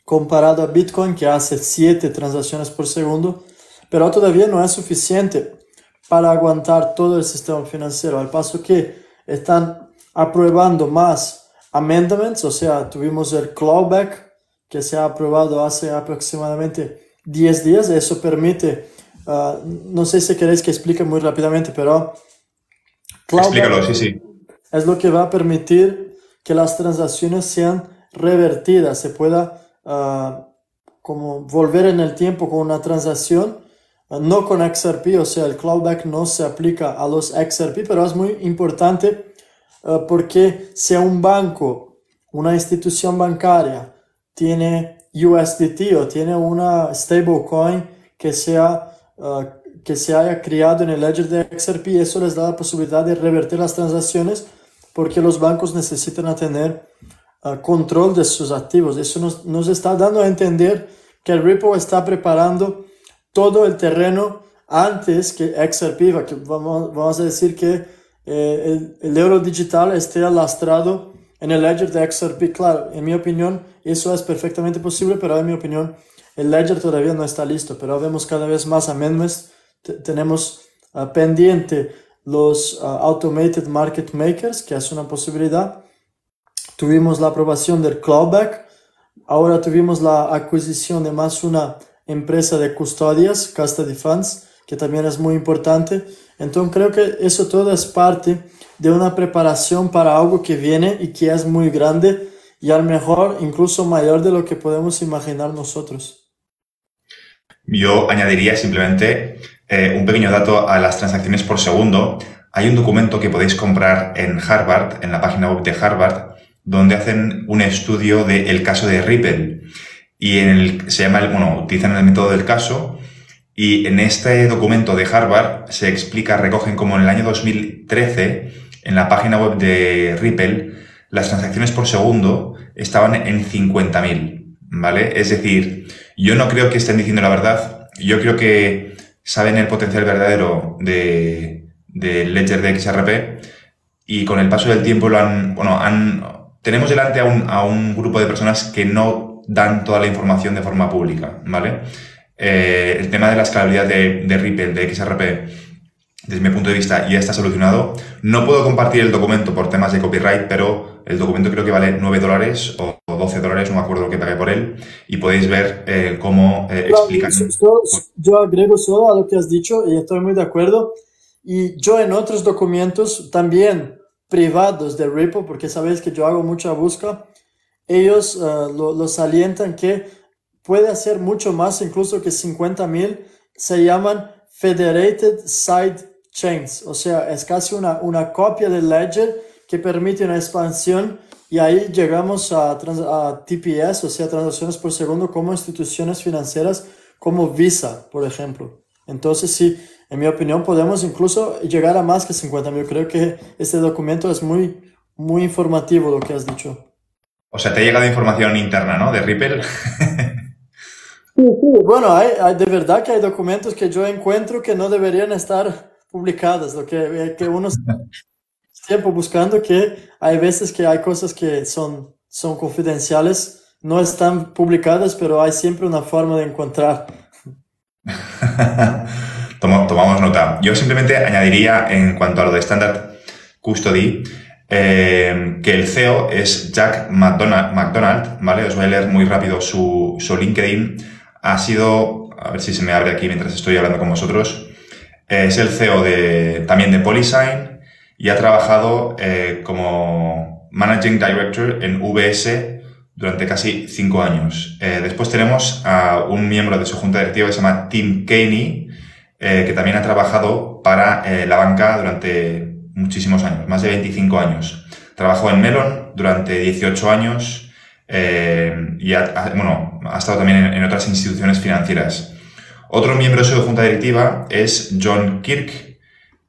Comparado a Bitcoin que hace 7 transacciones por segundo, pero todavía no es suficiente para aguantar todo el sistema financiero, al paso que están aprobando más amendments, o sea, tuvimos el clawback que se ha aprobado hace aproximadamente 10 días. Eso permite, uh, no sé si queréis que explique muy rápidamente, pero... Explícalo, sí, sí. Es lo que va a permitir que las transacciones sean revertidas, se pueda uh, como volver en el tiempo con una transacción, uh, no con XRP, o sea, el clawback no se aplica a los XRP, pero es muy importante porque si un banco, una institución bancaria, tiene USDT o tiene una stablecoin que, sea, uh, que se haya criado en el ledger de XRP, eso les da la posibilidad de revertir las transacciones porque los bancos necesitan tener uh, control de sus activos. Eso nos, nos, está dando a entender que Ripple está preparando todo el terreno antes que XRP, que vamos, vamos a decir que eh, el, el euro digital esté lastrado en el ledger de XRP. Claro, en mi opinión, eso es perfectamente posible, pero en mi opinión, el ledger todavía no está listo, pero vemos cada vez más amendments. tenemos uh, pendiente los uh, automated market makers, que es una posibilidad. Tuvimos la aprobación del clawback. Ahora tuvimos la adquisición de más una empresa de custodias, custody funds, que también es muy importante. Entonces creo que eso todo es parte de una preparación para algo que viene y que es muy grande y a lo mejor incluso mayor de lo que podemos imaginar nosotros. Yo añadiría simplemente eh, un pequeño dato a las transacciones por segundo. Hay un documento que podéis comprar en Harvard, en la página web de Harvard, donde hacen un estudio del caso de Ripple. Y en el, se llama, bueno, utilizan el método del caso. Y en este documento de Harvard se explica, recogen como en el año 2013, en la página web de Ripple, las transacciones por segundo estaban en 50.000, ¿vale? Es decir, yo no creo que estén diciendo la verdad, yo creo que saben el potencial verdadero de, Ledger de XRP y con el paso del tiempo lo han, bueno, han, tenemos delante a un, a un grupo de personas que no dan toda la información de forma pública, ¿vale? Eh, el tema de la escalabilidad de, de Ripple, de XRP, desde mi punto de vista ya está solucionado. No puedo compartir el documento por temas de copyright, pero el documento creo que vale 9 dólares o 12 dólares, no me acuerdo lo que pagué por él, y podéis ver eh, cómo eh, explican. Yo, agrego solo a lo que has dicho y estoy muy de acuerdo. Y yo en otros documentos también privados de Ripple, porque sabéis que yo hago mucha busca, ellos uh, lo, lo, salientan que puede hacer mucho más, incluso que 50 mil, se llaman Federated Side Chains, o sea, es casi una, una copia del Ledger que permite una expansión y ahí llegamos a, a TPS, o sea, transacciones por segundo como instituciones financieras como Visa, por ejemplo. Entonces, sí, en mi opinión, podemos incluso llegar a más que 50 mil. Creo que este documento es muy, muy informativo lo que has dicho. O sea, te ha llegado información interna, ¿no? De Ripple. [LAUGHS] sí, sí. Bueno, hay, hay, de verdad que hay documentos que yo encuentro que no deberían estar publicados, lo que, eh, que uno [LAUGHS] tiempo buscando que hay veces que hay cosas que son, son confidenciales, no están publicadas, pero hay siempre una forma de encontrar. [LAUGHS] tomamos nota. Yo simplemente añadiría en cuanto a lo de Standard Custody, eh, que el CEO es Jack McDonald, ¿vale? Os voy a leer muy rápido su, su LinkedIn. Ha sido, a ver si se me abre aquí mientras estoy hablando con vosotros. es el CEO de, también de Polysign y ha trabajado eh, como Managing Director en VS durante casi cinco años. Eh, después tenemos a un miembro de su junta directiva que se llama Tim Caney, que también ha trabajado para la banca durante muchísimos años, más de 25 años. Trabajó en Melon durante 18 años eh, y ha, bueno, ha estado también en, otras instituciones financieras. Otro miembro de su junta directiva es John Kirk,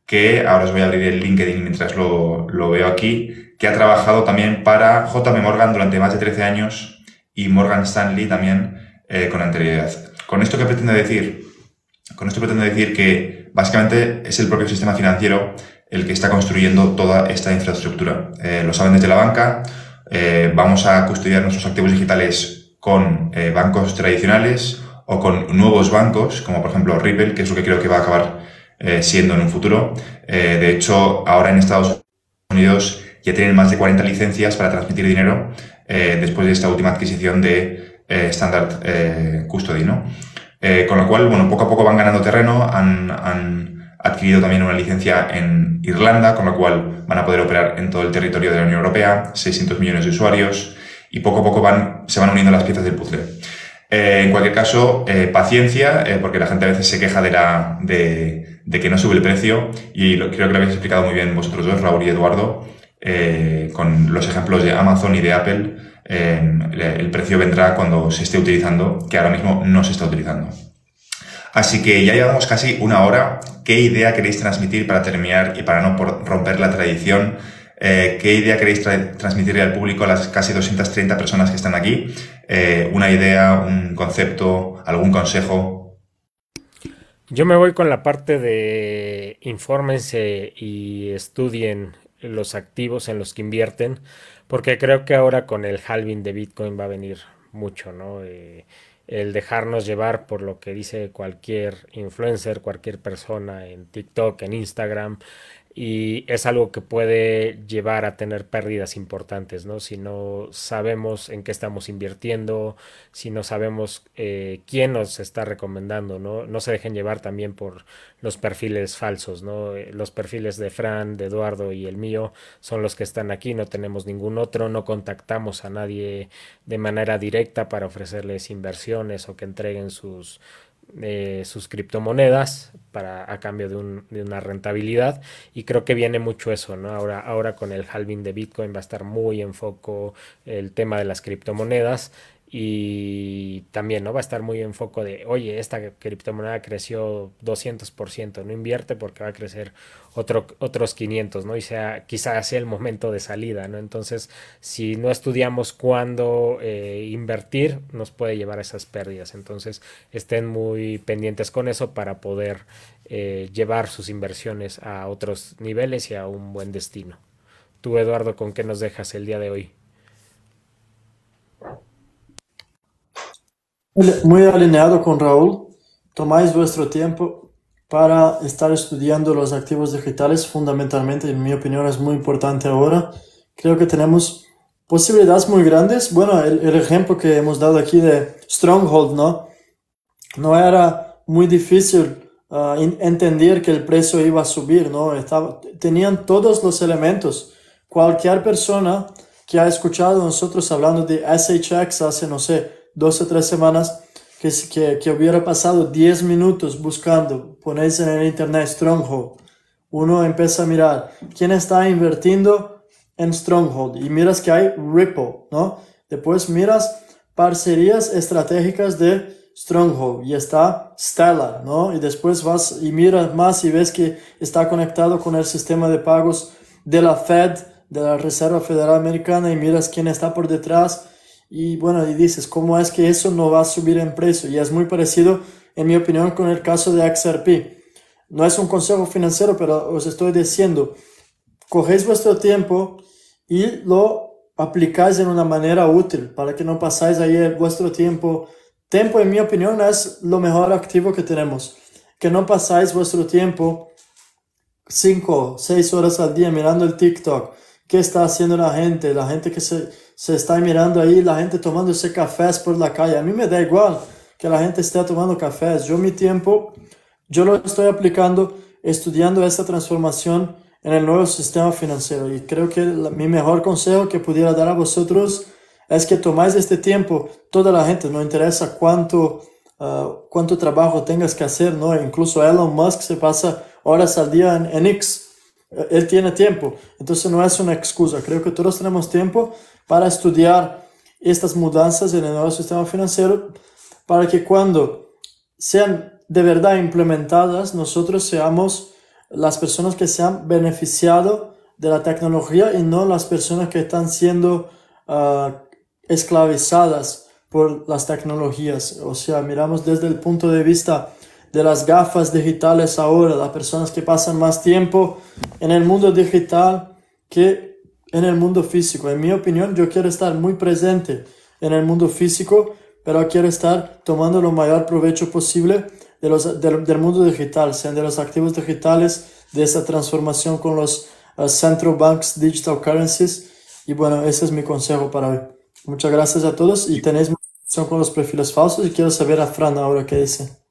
que ahora os voy a abrir el LinkedIn mientras lo, lo veo aquí, que ha trabajado también para JM Morgan durante más de 13 años y Morgan Stanley también eh, con anterioridad. ¿Con esto qué pretende decir? Con esto pretende decir que básicamente es el propio sistema financiero el que está construyendo toda esta infraestructura. Eh, lo saben desde la banca, eh, vamos a custodiar nuestros activos digitales con eh, bancos tradicionales o con nuevos bancos, como por ejemplo Ripple, que es lo que creo que va a acabar siendo en un futuro. de hecho, ahora en Estados Unidos ya tienen más de 40 licencias para transmitir dinero después de esta última adquisición de Standard Custody, ¿no? con lo cual, bueno, poco a poco van ganando terreno, han, han adquirido también una licencia en Irlanda, con lo cual van a poder operar en todo el territorio de la Unión Europea, 600 millones de usuarios, y poco a poco van, se van uniendo las piezas del puzzle. Eh, en cualquier caso, eh, paciencia, eh, porque la gente a veces se queja de, la, de, de que no sube el precio, y creo que lo habéis explicado muy bien vosotros dos, Raúl y Eduardo, con los ejemplos de Amazon y de Apple. el precio vendrá cuando se esté utilizando, que ahora mismo no se está utilizando. Así que ya llevamos casi una hora. ¿Qué idea queréis transmitir para terminar y para no romper la tradición? Eh, ¿Qué idea queréis transmitirle al público, a las casi 230 personas que están aquí? Eh, ¿Una idea, un concepto, algún consejo? Yo me voy con la parte de infórmense y estudien los activos en los que invierten, porque creo que ahora con el halving de Bitcoin va a venir mucho, ¿no? Eh, el dejarnos llevar por lo que dice cualquier influencer, cualquier persona en TikTok, en Instagram, y es algo que puede llevar a tener pérdidas importantes, ¿no? Si no sabemos en qué estamos invirtiendo, si no sabemos eh, quién nos está recomendando, ¿no? No se dejen llevar también por los perfiles falsos, ¿no? Eh, los perfiles de Fran, de Eduardo y el mío son los que están aquí, no tenemos ningún otro, no contactamos a nadie de manera directa para ofrecerles inversiones o que entreguen sus eh, sus criptomonedas para, a cambio de, de, una rentabilidad y creo que viene mucho eso, ¿no? Ahora, ahora con el halving de Bitcoin va a estar muy en foco el tema de las criptomonedas y también no va a estar muy en foco de, oye, esta criptomoneda creció 200%, no invierte porque va a crecer otro, otros 500, ¿no? Y sea, quizás sea el momento de salida, ¿no? Entonces, si no estudiamos cuándo eh, invertir, nos puede llevar a esas pérdidas. Entonces, estén muy pendientes con eso para poder eh, llevar sus inversiones a otros niveles y a un buen destino. Tú, Eduardo, ¿con qué nos dejas el día de hoy? Muy alineado con Raúl. Tomáis vuestro tiempo, para estar estudiando los activos digitales fundamentalmente, en mi opinión es muy importante ahora. Creo que tenemos posibilidades muy grandes. Bueno, el, el ejemplo que hemos dado aquí de Stronghold, ¿no? No era muy difícil uh, entender que el precio iba a subir, ¿no? Estaba, tenían todos los elementos. Cualquier persona que ha escuchado nosotros hablando de SHX hace, no sé, dos o tres semanas, que, que, que hubiera pasado 10 minutos buscando, ponéis en el internet Stronghold, uno empieza a mirar quién está invirtiendo en Stronghold y miras que hay Ripple, ¿no? Después miras parcerías estratégicas de Stronghold y está Stellar, ¿no? Y después vas y miras más y ves que está conectado con el sistema de pagos de la Fed, de la Reserva Federal Americana y miras quién está por detrás y bueno, y dices, ¿cómo es que eso no va a subir en precio? Y es muy parecido, en mi opinión, con el caso de XRP. No es un consejo financiero, pero os estoy diciendo, cogéis vuestro tiempo y lo aplicáis de una manera útil para que no pasáis ahí vuestro tiempo. Tiempo, en mi opinión, es lo mejor activo que tenemos. Que no pasáis vuestro tiempo 5, 6 horas al día mirando el TikTok. ¿Qué está haciendo la gente? La gente que se se está mirando ahí la gente tomándose cafés por la calle. A mí me da igual que la gente esté tomando cafés. Yo mi tiempo, yo lo estoy aplicando estudiando esta transformación en el nuevo sistema financiero. Y creo que mi mejor consejo que pudiera dar a vosotros es que tomáis este tiempo, toda la gente, no interesa cuánto, uh, cuánto trabajo tengas que hacer, ¿no? Incluso Elon Musk se pasa horas al día en, en X. Él tiene tiempo, entonces no es una excusa. Creo que todos tenemos tiempo para estudiar estas mudanças en el nuevo sistema financiero para que cuando sean de verdad implementadas, nosotros seamos las personas que se han beneficiado de la tecnología y no las personas que están siendo uh, esclavizadas por las tecnologías. O sea, miramos desde el punto de vista de las gafas digitales ahora, las personas que pasan más tiempo en el mundo digital que en el mundo físico. En mi opinión, yo quiero estar muy presente en el mundo físico, pero quiero estar tomando lo mayor provecho posible de los, del mundo digital, sean de los activos digitales, de esa transformación con los uh, central banks digital currencies. Y bueno, ese es mi consejo para hoy. Muchas gracias a todos y tenéis son con los perfiles falsos y quiero saber a Fran ahora qué dice.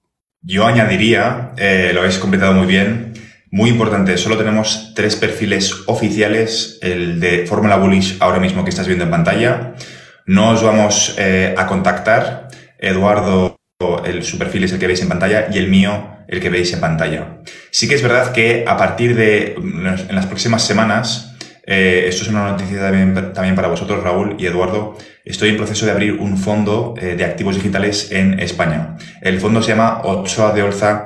Yo añadiría, eh, lo habéis completado muy bien, muy importante, solo tenemos tres perfiles oficiales, el de Fórmula Bullish ahora mismo que estás viendo en pantalla. No os vamos eh, a contactar. Eduardo, el, su perfil es el que veis en pantalla y el mío el que veis en pantalla. Sí que es verdad que a partir de en las próximas semanas, eh, esto es una noticia también, para vosotros, Raúl y Eduardo, estoy en proceso de abrir un fondo eh, de activos digitales en España. El fondo se llama Ochoa de Olza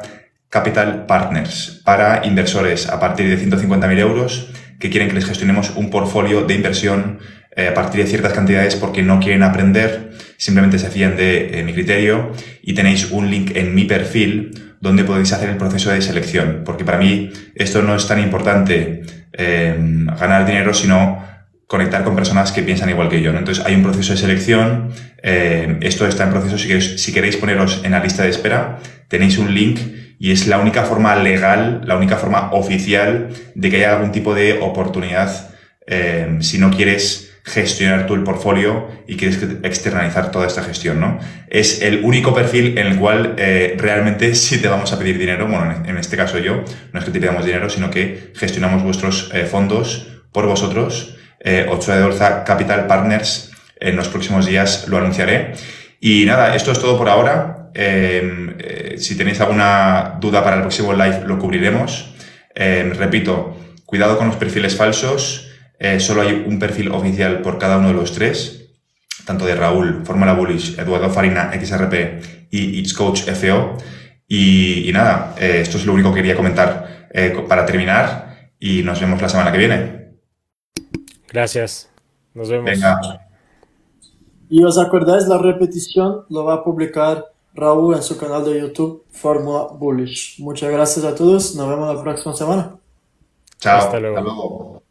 Capital Partners para inversores a partir de 150.000 euros que quieren que les gestionemos un portfolio de inversión eh, a partir de ciertas cantidades porque no quieren aprender, simplemente se fían de mi criterio y tenéis un link en mi perfil donde podéis hacer el proceso de selección, porque para mí esto no es tan importante eh, ganar dinero, sino conectar con personas que piensan igual que yo. Entonces hay un proceso de selección, esto está en proceso, si si queréis poneros en la lista de espera, tenéis un link y es la única forma legal, la única forma oficial de que haya algún tipo de oportunidad eh, si no quieres gestionar tú el portfolio y quieres externalizar toda esta gestión, ¿no? Es el único perfil en el cual eh, realmente [LAUGHS] sí te vamos a pedir dinero, bueno, en este caso yo, no es que te pidamos dinero, sino que gestionamos vuestros eh, fondos por vosotros. Eh, Ochoa de Dolza Capital Partners, en los próximos días lo anunciaré. Y nada, esto es todo por ahora. Em, eh, si tenéis alguna duda para el próximo live, lo cubriremos. Em, repito, cuidado con los perfiles falsos. Eh, solo hay un perfil oficial por cada uno de los tres, tanto de Raúl, Fórmula Bullish, Eduardo Farina, XRP y It's Coach FO. Y, nada, eh, esto es lo único que quería comentar para terminar y nos vemos la semana que viene. Gracias. Nos vemos. Venga. Y os acordáis, la repetición lo va a publicar Raúl en su canal de YouTube Fórmula Bullish. Muchas gracias a todos. Nos vemos la próxima semana. Chao. Hasta luego.